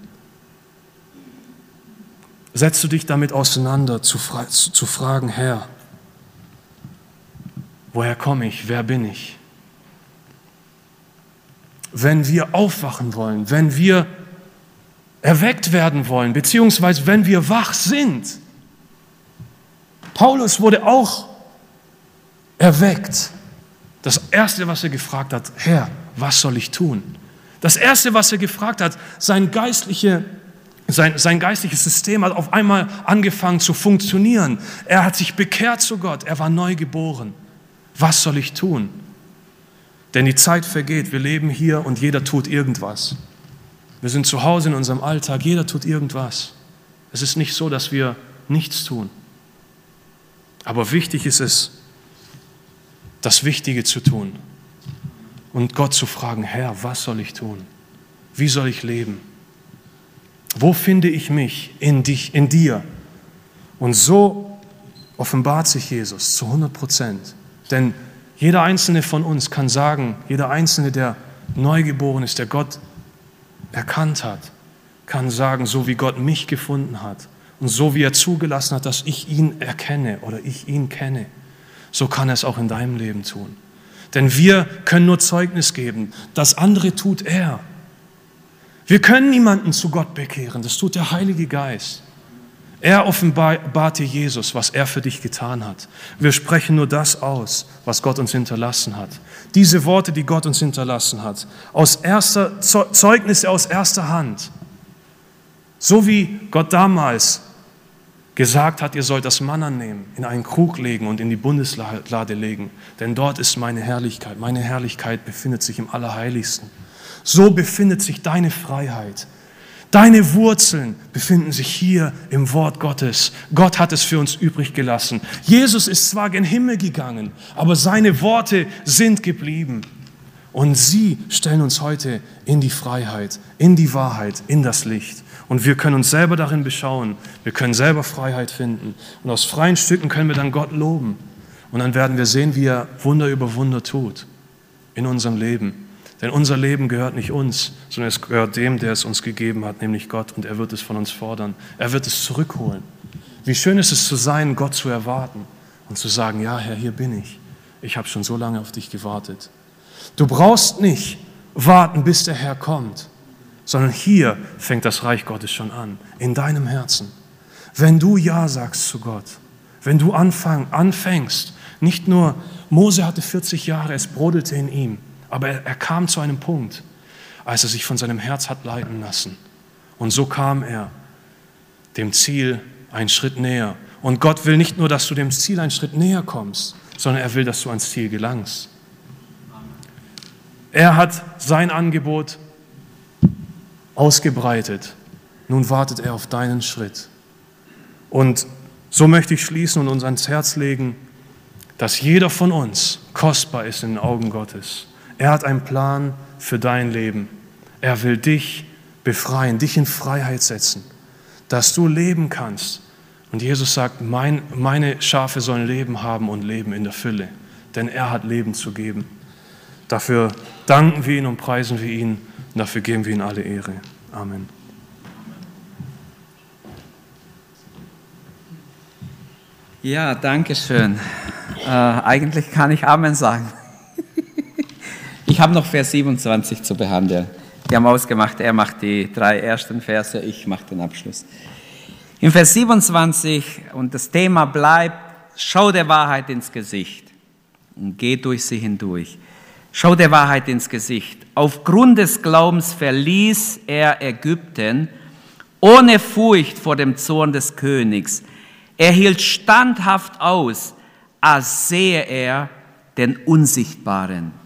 Setzt du dich damit auseinander, zu, fra zu fragen, Herr, woher komme ich, wer bin ich? Wenn wir aufwachen wollen, wenn wir erweckt werden wollen, beziehungsweise wenn wir wach sind. Paulus wurde auch erweckt. Das Erste, was er gefragt hat, Herr, was soll ich tun? Das Erste, was er gefragt hat, sein geistliche, sein, sein geistliches System hat auf einmal angefangen zu funktionieren. Er hat sich bekehrt zu Gott. Er war neu geboren. Was soll ich tun? Denn die Zeit vergeht. Wir leben hier und jeder tut irgendwas. Wir sind zu Hause in unserem Alltag. Jeder tut irgendwas. Es ist nicht so, dass wir nichts tun. Aber wichtig ist es, das Wichtige zu tun und Gott zu fragen, Herr, was soll ich tun? Wie soll ich leben? Wo finde ich mich in, dich, in dir? Und so offenbart sich Jesus zu 100 Prozent. Denn jeder einzelne von uns kann sagen, jeder einzelne, der neugeboren ist, der Gott erkannt hat, kann sagen, so wie Gott mich gefunden hat und so wie er zugelassen hat, dass ich ihn erkenne oder ich ihn kenne, so kann er es auch in deinem Leben tun. Denn wir können nur Zeugnis geben. Das andere tut er. Wir können niemanden zu Gott bekehren, das tut der Heilige Geist. Er offenbarte Jesus, was er für dich getan hat. Wir sprechen nur das aus, was Gott uns hinterlassen hat. Diese Worte, die Gott uns hinterlassen hat, aus erster Zeugnisse aus erster Hand. So wie Gott damals gesagt hat, ihr sollt das Manna nehmen, in einen Krug legen und in die Bundeslade legen, denn dort ist meine Herrlichkeit. Meine Herrlichkeit befindet sich im Allerheiligsten. So befindet sich deine Freiheit. Deine Wurzeln befinden sich hier im Wort Gottes. Gott hat es für uns übrig gelassen. Jesus ist zwar gen Himmel gegangen, aber seine Worte sind geblieben. Und sie stellen uns heute in die Freiheit, in die Wahrheit, in das Licht. Und wir können uns selber darin beschauen. Wir können selber Freiheit finden. Und aus freien Stücken können wir dann Gott loben. Und dann werden wir sehen, wie er Wunder über Wunder tut in unserem Leben. Denn unser Leben gehört nicht uns, sondern es gehört dem, der es uns gegeben hat, nämlich Gott. Und er wird es von uns fordern. Er wird es zurückholen. Wie schön ist es zu sein, Gott zu erwarten und zu sagen, ja Herr, hier bin ich. Ich habe schon so lange auf dich gewartet. Du brauchst nicht warten, bis der Herr kommt, sondern hier fängt das Reich Gottes schon an, in deinem Herzen. Wenn du Ja sagst zu Gott, wenn du anfang, anfängst, nicht nur Mose hatte 40 Jahre, es brodelte in ihm, aber er, er kam zu einem Punkt, als er sich von seinem Herz hat leiten lassen. Und so kam er dem Ziel einen Schritt näher. Und Gott will nicht nur, dass du dem Ziel einen Schritt näher kommst, sondern er will, dass du ans Ziel gelangst. Er hat sein Angebot ausgebreitet. Nun wartet er auf deinen Schritt. Und so möchte ich schließen und uns ans Herz legen, dass jeder von uns kostbar ist in den Augen Gottes. Er hat einen Plan für dein Leben. Er will dich befreien, dich in Freiheit setzen, dass du leben kannst. Und Jesus sagt, mein, meine Schafe sollen Leben haben und leben in der Fülle, denn er hat Leben zu geben. Dafür danken wir ihn und preisen wir ihn und dafür geben wir ihm alle Ehre. Amen. Ja, danke schön. Äh, eigentlich kann ich Amen sagen. Ich habe noch Vers 27 zu behandeln. Wir haben ausgemacht, er macht die drei ersten Verse, ich mache den Abschluss. In Vers 27, und das Thema bleibt, schau der Wahrheit ins Gesicht und geh durch sie hindurch. Schau der Wahrheit ins Gesicht. Aufgrund des Glaubens verließ er Ägypten ohne Furcht vor dem Zorn des Königs. Er hielt standhaft aus, als sehe er den Unsichtbaren.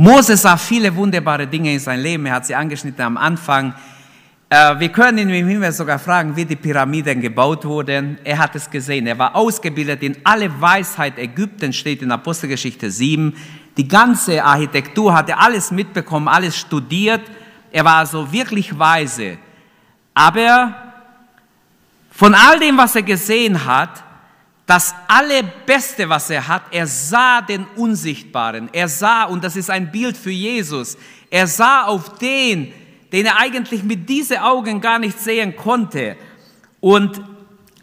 Mose sah viele wunderbare Dinge in seinem Leben. Er hat sie angeschnitten am Anfang. Äh, wir können ihn im Himmel sogar fragen, wie die Pyramiden gebaut wurden. Er hat es gesehen. Er war ausgebildet in alle Weisheit Ägypten, steht in Apostelgeschichte 7. Die ganze Architektur hat er alles mitbekommen, alles studiert. Er war also wirklich weise. Aber von all dem, was er gesehen hat, das allerbeste, was er hat, er sah den Unsichtbaren. Er sah, und das ist ein Bild für Jesus, er sah auf den, den er eigentlich mit diesen Augen gar nicht sehen konnte. Und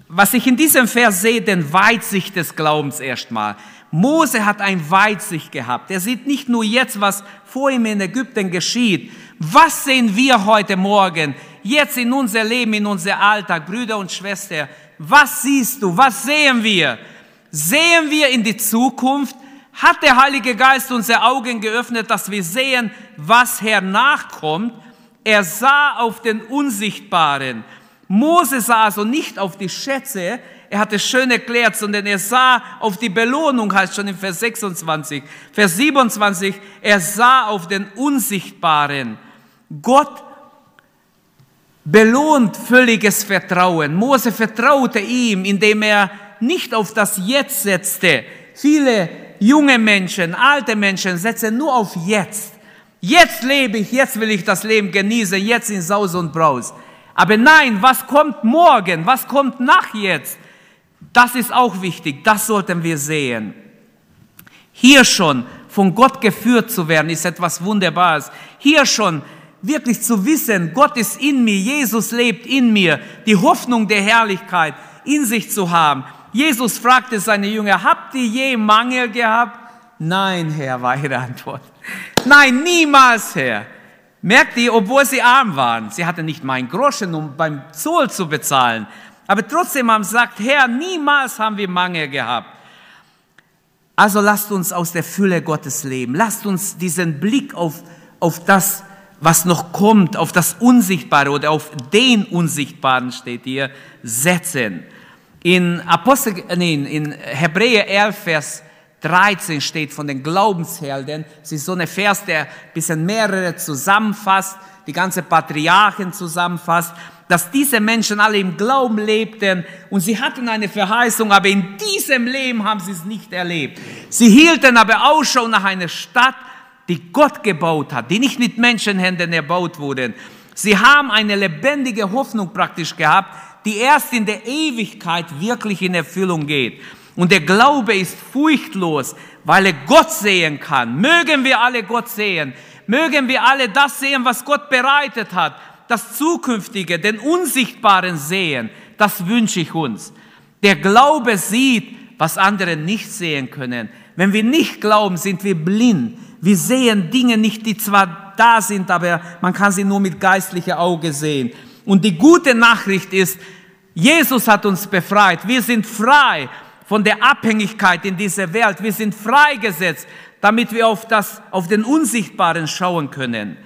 was ich in diesem Vers sehe, den Weitsicht des Glaubens erstmal. Mose hat ein Weitsicht gehabt. Er sieht nicht nur jetzt, was vor ihm in Ägypten geschieht. Was sehen wir heute Morgen, jetzt in unser Leben, in unser Alltag, Brüder und Schwestern? Was siehst du? Was sehen wir? Sehen wir in die Zukunft? Hat der Heilige Geist unsere Augen geöffnet, dass wir sehen, was hernachkommt? er sah auf den Unsichtbaren. Mose sah also nicht auf die Schätze, er hat es schön erklärt, sondern er sah auf die Belohnung, heißt schon in Vers 26. Vers 27, er sah auf den Unsichtbaren. Gott belohnt völliges Vertrauen. Mose vertraute ihm, indem er nicht auf das Jetzt setzte. Viele junge Menschen, alte Menschen setzen nur auf Jetzt. Jetzt lebe ich, jetzt will ich das Leben genießen, jetzt in Saus und Braus. Aber nein, was kommt morgen? Was kommt nach jetzt? Das ist auch wichtig, das sollten wir sehen. Hier schon von Gott geführt zu werden, ist etwas Wunderbares. Hier schon wirklich zu wissen, Gott ist in mir, Jesus lebt in mir, die Hoffnung der Herrlichkeit in sich zu haben. Jesus fragte seine Jünger, habt ihr je Mangel gehabt? Nein, Herr, war ihre Antwort. Nein, niemals, Herr. Merkt ihr, obwohl sie arm waren, sie hatten nicht mal einen Groschen, um beim Zoll zu bezahlen. Aber trotzdem haben sie gesagt, Herr, niemals haben wir Mangel gehabt. Also lasst uns aus der Fülle Gottes leben. Lasst uns diesen Blick auf, auf das, was noch kommt, auf das Unsichtbare oder auf den Unsichtbaren steht hier, setzen. In, Apostel, nee, in Hebräer 11, Vers 13 steht von den Glaubenshelden. Es ist so ein Vers, der ein bisschen mehrere zusammenfasst, die ganze Patriarchen zusammenfasst, dass diese Menschen alle im Glauben lebten und sie hatten eine Verheißung, aber in diesem Leben haben sie es nicht erlebt. Sie hielten aber Ausschau nach einer Stadt, die Gott gebaut hat, die nicht mit Menschenhänden erbaut wurden. Sie haben eine lebendige Hoffnung praktisch gehabt, die erst in der Ewigkeit wirklich in Erfüllung geht. Und der Glaube ist furchtlos, weil er Gott sehen kann. Mögen wir alle Gott sehen. Mögen wir alle das sehen, was Gott bereitet hat. Das Zukünftige, den Unsichtbaren sehen. Das wünsche ich uns. Der Glaube sieht, was andere nicht sehen können. Wenn wir nicht glauben, sind wir blind. Wir sehen Dinge nicht, die zwar da sind, aber man kann sie nur mit geistlicher Auge sehen. Und die gute Nachricht ist, Jesus hat uns befreit. Wir sind frei von der Abhängigkeit in dieser Welt. Wir sind freigesetzt, damit wir auf, das, auf den Unsichtbaren schauen können.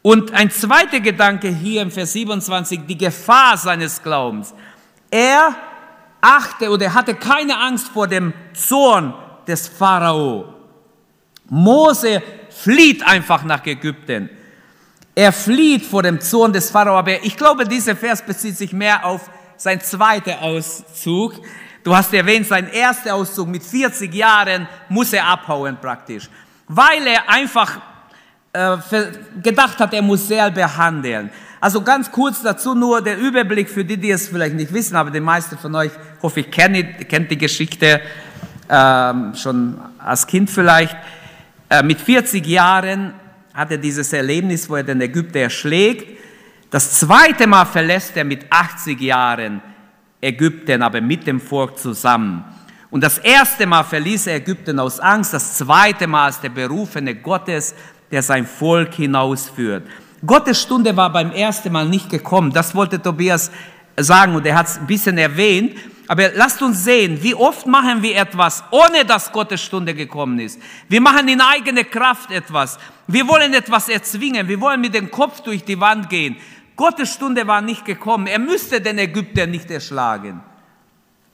Und ein zweiter Gedanke hier im Vers 27, die Gefahr seines Glaubens. Er achte oder hatte keine Angst vor dem Zorn des Pharao. Mose flieht einfach nach Ägypten. Er flieht vor dem Zorn des Pharao. Aber ich glaube, dieser Vers bezieht sich mehr auf sein zweiter Auszug. Du hast erwähnt, sein erster Auszug mit 40 Jahren muss er abhauen praktisch, weil er einfach äh, gedacht hat, er muss selber handeln. Also ganz kurz dazu nur der Überblick für die, die es vielleicht nicht wissen, aber die meisten von euch, hoffe ich, kennt, kennt die Geschichte äh, schon als Kind vielleicht. Äh, mit 40 Jahren hat er dieses Erlebnis, wo er den Ägypter erschlägt. Das zweite Mal verlässt er mit 80 Jahren Ägypten, aber mit dem Volk zusammen. Und das erste Mal verließ er Ägypten aus Angst, das zweite Mal als der berufene Gottes, der sein Volk hinausführt. Gottes Stunde war beim ersten Mal nicht gekommen, das wollte Tobias sagen und er hat es ein bisschen erwähnt. Aber lasst uns sehen, wie oft machen wir etwas, ohne dass Gottes Stunde gekommen ist. Wir machen in eigene Kraft etwas. Wir wollen etwas erzwingen. Wir wollen mit dem Kopf durch die Wand gehen. Gottes Stunde war nicht gekommen. Er müsste den Ägypter nicht erschlagen.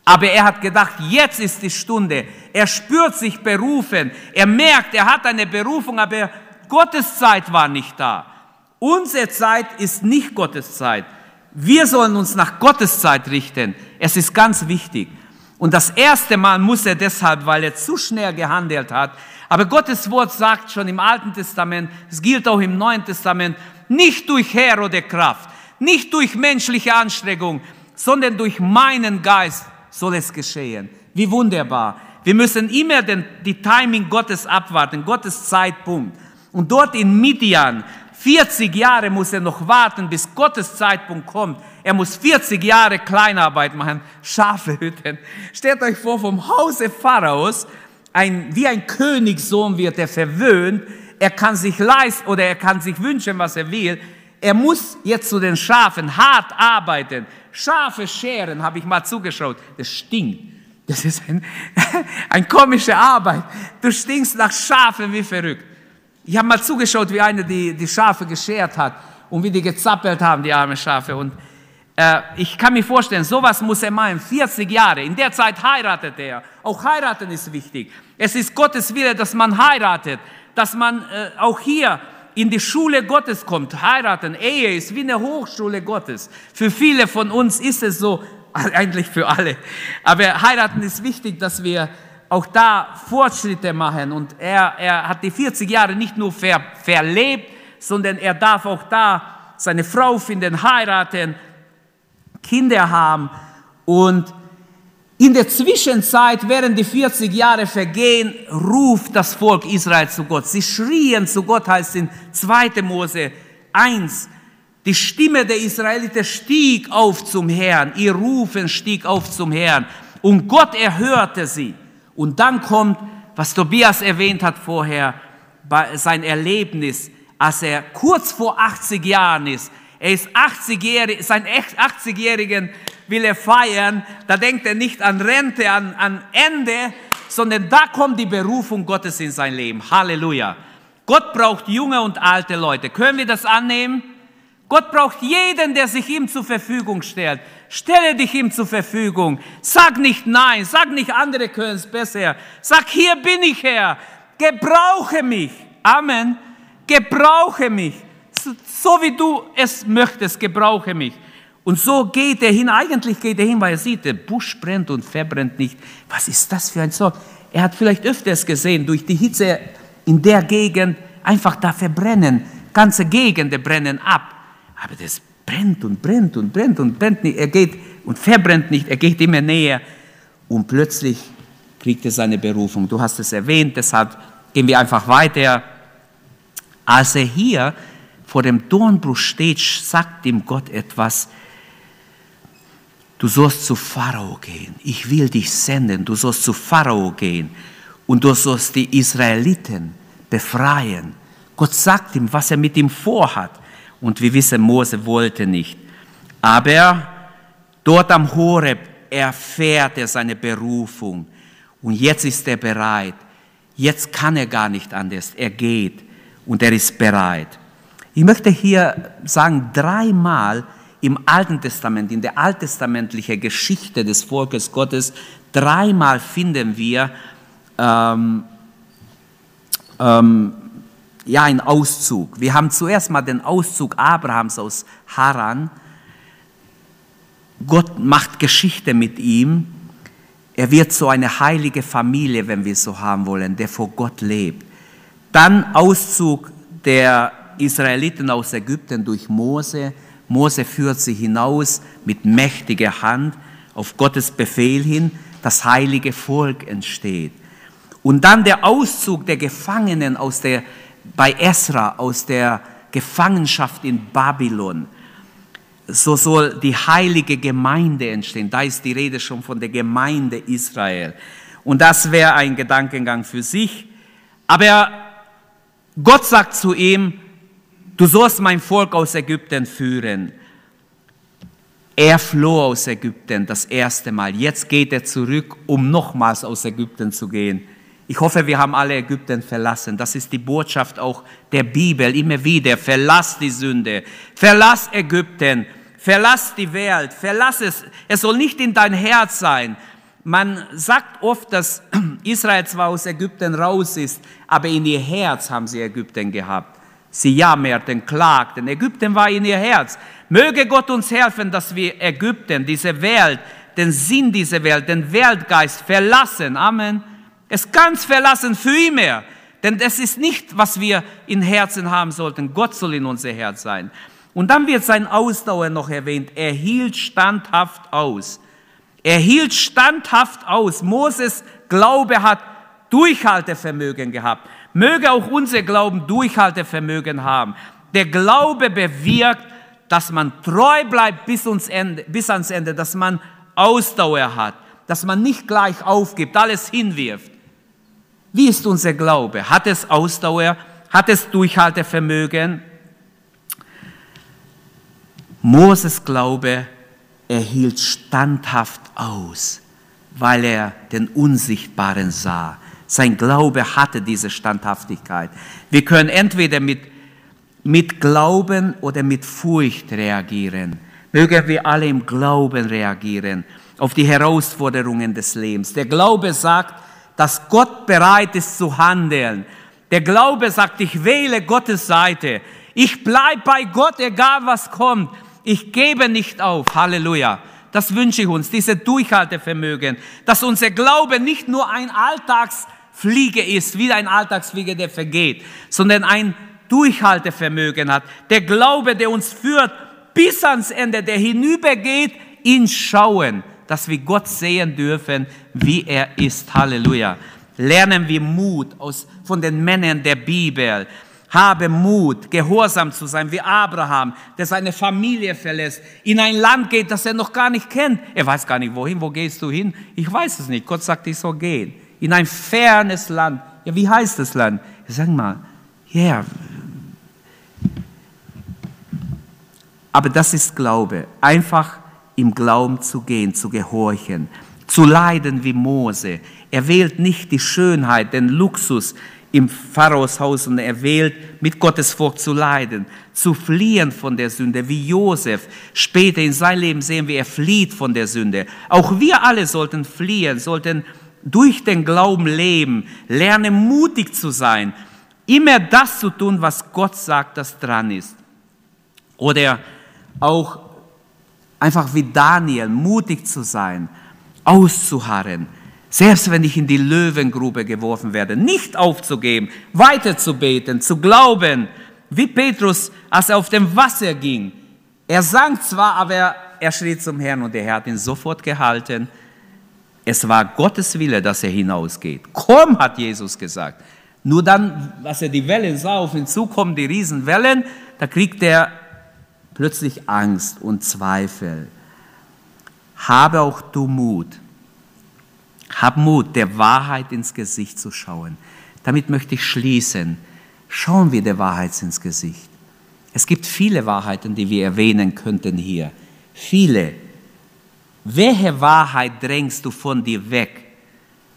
Aber er hat gedacht, jetzt ist die Stunde. Er spürt sich berufen. Er merkt, er hat eine Berufung, aber Gottes Zeit war nicht da. Unsere Zeit ist nicht Gottes Zeit. Wir sollen uns nach Gottes Zeit richten. Es ist ganz wichtig. Und das erste Mal muss er deshalb, weil er zu schnell gehandelt hat. Aber Gottes Wort sagt schon im Alten Testament, es gilt auch im Neuen Testament, nicht durch Herr oder Kraft, nicht durch menschliche Anstrengung, sondern durch meinen Geist soll es geschehen. Wie wunderbar. Wir müssen immer den, die Timing Gottes abwarten, Gottes Zeitpunkt. Und dort in Midian, 40 Jahre muss er noch warten, bis Gottes Zeitpunkt kommt. Er muss 40 Jahre Kleinarbeit machen, Schafe hüten. Stellt euch vor, vom Hause Pharaos, ein, wie ein Königssohn wird er verwöhnt. Er kann sich leisten oder er kann sich wünschen, was er will. Er muss jetzt zu den Schafen hart arbeiten. Schafe scheren, habe ich mal zugeschaut. Das stinkt. Das ist ein, eine komische Arbeit. Du stinkst nach Schafen wie verrückt. Ich habe mal zugeschaut, wie einer die, die Schafe geschert hat. und wie die gezappelt haben, die armen Schafe. Und äh, ich kann mir vorstellen, sowas muss er meinen, 40 Jahre. In der Zeit heiratet er. Auch heiraten ist wichtig. Es ist Gottes Wille, dass man heiratet, dass man äh, auch hier in die Schule Gottes kommt. Heiraten, Ehe ist wie eine Hochschule Gottes. Für viele von uns ist es so, eigentlich für alle. Aber heiraten ist wichtig, dass wir auch da Fortschritte machen. Und er, er hat die 40 Jahre nicht nur ver, verlebt, sondern er darf auch da seine Frau finden, heiraten, Kinder haben. Und in der Zwischenzeit, während die 40 Jahre vergehen, ruft das Volk Israel zu Gott. Sie schrien zu Gott, heißt in 2. Mose 1. Die Stimme der Israeliten stieg auf zum Herrn. Ihr Rufen stieg auf zum Herrn. Und Gott erhörte sie. Und dann kommt, was Tobias erwähnt hat vorher, sein Erlebnis, als er kurz vor 80 Jahren ist. Er ist 80-jährig, sein 80-jährigen will er feiern. Da denkt er nicht an Rente, an, an Ende, sondern da kommt die Berufung Gottes in sein Leben. Halleluja. Gott braucht junge und alte Leute. Können wir das annehmen? Gott braucht jeden, der sich ihm zur Verfügung stellt. Stelle dich ihm zur Verfügung. Sag nicht nein, sag nicht andere können es besser. Sag hier bin ich Herr. Gebrauche mich. Amen. Gebrauche mich. So wie du es möchtest, gebrauche mich. Und so geht er hin. Eigentlich geht er hin, weil er sieht, der Busch brennt und verbrennt nicht. Was ist das für ein Sorg? Er hat vielleicht öfters gesehen, durch die Hitze in der Gegend einfach da verbrennen. Ganze Gegenden brennen ab. Aber das brennt und brennt und brennt und brennt nicht. Er geht und verbrennt nicht, er geht immer näher. Und plötzlich kriegt er seine Berufung. Du hast es erwähnt, deshalb gehen wir einfach weiter. Als er hier vor dem Dornbruch steht, sagt ihm Gott etwas. Du sollst zu Pharao gehen. Ich will dich senden. Du sollst zu Pharao gehen. Und du sollst die Israeliten befreien. Gott sagt ihm, was er mit ihm vorhat. Und wir wissen, Mose wollte nicht. Aber dort am Horeb erfährt er seine Berufung. Und jetzt ist er bereit. Jetzt kann er gar nicht anders. Er geht und er ist bereit. Ich möchte hier sagen, dreimal im Alten Testament, in der alttestamentlichen Geschichte des Volkes Gottes, dreimal finden wir ähm, ähm, ja, ein Auszug. Wir haben zuerst mal den Auszug Abrahams aus Haran. Gott macht Geschichte mit ihm. Er wird so eine heilige Familie, wenn wir es so haben wollen, der vor Gott lebt. Dann Auszug der Israeliten aus Ägypten durch Mose. Mose führt sie hinaus mit mächtiger Hand auf Gottes Befehl hin. Das heilige Volk entsteht. Und dann der Auszug der Gefangenen aus der bei Esra aus der Gefangenschaft in Babylon. So soll die heilige Gemeinde entstehen. Da ist die Rede schon von der Gemeinde Israel. Und das wäre ein Gedankengang für sich. Aber Gott sagt zu ihm, du sollst mein Volk aus Ägypten führen. Er floh aus Ägypten das erste Mal. Jetzt geht er zurück, um nochmals aus Ägypten zu gehen. Ich hoffe, wir haben alle Ägypten verlassen. Das ist die Botschaft auch der Bibel immer wieder. Verlass die Sünde, verlass Ägypten, verlass die Welt, verlass es. Es soll nicht in dein Herz sein. Man sagt oft, dass Israel zwar aus Ägypten raus ist, aber in ihr Herz haben sie Ägypten gehabt. Sie jammerten, klagten. Ägypten war in ihr Herz. Möge Gott uns helfen, dass wir Ägypten, diese Welt, den Sinn dieser Welt, den Weltgeist verlassen. Amen es ganz verlassen für immer. Denn das ist nicht, was wir in Herzen haben sollten. Gott soll in unser Herz sein. Und dann wird sein Ausdauer noch erwähnt. Er hielt standhaft aus. Er hielt standhaft aus. Moses Glaube hat Durchhaltevermögen gehabt. Möge auch unser Glauben Durchhaltevermögen haben. Der Glaube bewirkt, dass man treu bleibt bis, ans Ende, bis ans Ende, dass man Ausdauer hat, dass man nicht gleich aufgibt, alles hinwirft. Wie ist unser Glaube? Hat es Ausdauer? Hat es Durchhaltevermögen? Moses Glaube erhielt standhaft aus, weil er den Unsichtbaren sah. Sein Glaube hatte diese Standhaftigkeit. Wir können entweder mit mit Glauben oder mit Furcht reagieren. Mögen wir alle im Glauben reagieren auf die Herausforderungen des Lebens. Der Glaube sagt, dass Gott bereit ist zu handeln. Der Glaube sagt, ich wähle Gottes Seite. Ich bleibe bei Gott, egal was kommt. Ich gebe nicht auf. Halleluja. Das wünsche ich uns, diese Durchhaltevermögen, dass unser Glaube nicht nur ein Alltagsfliege ist, wie ein Alltagsfliege, der vergeht, sondern ein Durchhaltevermögen hat. Der Glaube, der uns führt bis ans Ende, der hinübergeht, ihn schauen, dass wir Gott sehen dürfen, wie er ist. Halleluja. Lernen wir Mut aus, von den Männern der Bibel. Habe Mut, gehorsam zu sein, wie Abraham, der seine Familie verlässt, in ein Land geht, das er noch gar nicht kennt. Er weiß gar nicht, wohin, wo gehst du hin? Ich weiß es nicht. Gott sagt, ich soll gehen. In ein fernes Land. Ja, wie heißt das Land? Sag mal, ja, yeah. aber das ist Glaube. Einfach im Glauben zu gehen, zu gehorchen, zu leiden wie Mose. Er wählt nicht die Schönheit, den Luxus, im Pharaos Haus und er wählt, mit Gottes Volk zu leiden, zu fliehen von der Sünde, wie Josef. Später in seinem Leben sehen wir, er flieht von der Sünde. Auch wir alle sollten fliehen, sollten durch den Glauben leben, lernen mutig zu sein, immer das zu tun, was Gott sagt, das dran ist. Oder auch einfach wie Daniel, mutig zu sein, auszuharren selbst wenn ich in die Löwengrube geworfen werde, nicht aufzugeben, weiterzubeten, zu glauben, wie Petrus, als er auf dem Wasser ging. Er sang zwar, aber er schrie zum Herrn und der Herr hat ihn sofort gehalten. Es war Gottes Wille, dass er hinausgeht. Komm, hat Jesus gesagt. Nur dann, als er die Wellen sah, auf ihn zukommen, die Riesenwellen, da kriegt er plötzlich Angst und Zweifel. Habe auch du Mut. Hab Mut, der Wahrheit ins Gesicht zu schauen. Damit möchte ich schließen. Schauen wir der Wahrheit ins Gesicht. Es gibt viele Wahrheiten, die wir erwähnen könnten hier. Viele. Welche Wahrheit drängst du von dir weg?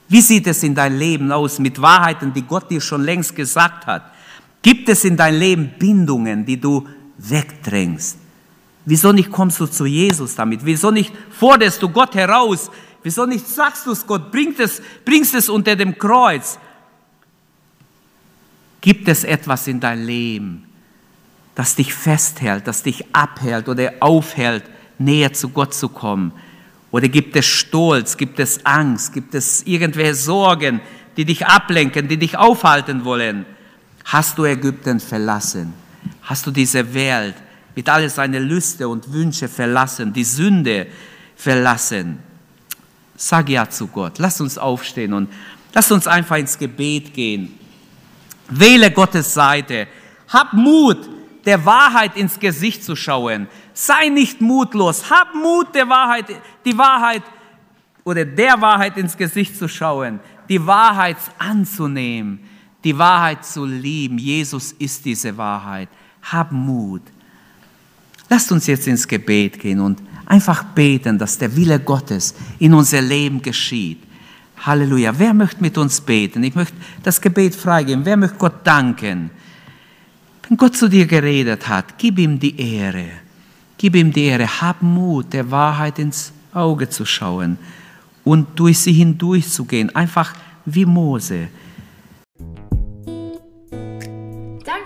Wie sieht es in deinem Leben aus mit Wahrheiten, die Gott dir schon längst gesagt hat? Gibt es in deinem Leben Bindungen, die du wegdrängst? Wieso nicht kommst du zu Jesus damit? Wieso nicht forderst du Gott heraus? Wieso nicht sagst du es Gott? Bringst es, bringst es unter dem Kreuz. Gibt es etwas in dein Leben, das dich festhält, das dich abhält oder aufhält, näher zu Gott zu kommen? Oder gibt es Stolz, gibt es Angst, gibt es irgendwelche Sorgen, die dich ablenken, die dich aufhalten wollen? Hast du Ägypten verlassen? Hast du diese Welt mit all seinen Lüste und Wünsche verlassen, die Sünde verlassen? Sag ja zu Gott. Lass uns aufstehen und lass uns einfach ins Gebet gehen. Wähle Gottes Seite. Hab Mut, der Wahrheit ins Gesicht zu schauen. Sei nicht mutlos. Hab Mut, der Wahrheit, die Wahrheit oder der Wahrheit ins Gesicht zu schauen. Die Wahrheit anzunehmen. Die Wahrheit zu lieben. Jesus ist diese Wahrheit. Hab Mut. Lasst uns jetzt ins Gebet gehen und Einfach beten, dass der Wille Gottes in unser Leben geschieht. Halleluja. Wer möchte mit uns beten? Ich möchte das Gebet freigeben. Wer möchte Gott danken? Wenn Gott zu dir geredet hat, gib ihm die Ehre. Gib ihm die Ehre. Hab Mut, der Wahrheit ins Auge zu schauen und durch sie hindurch zu gehen. Einfach wie Mose.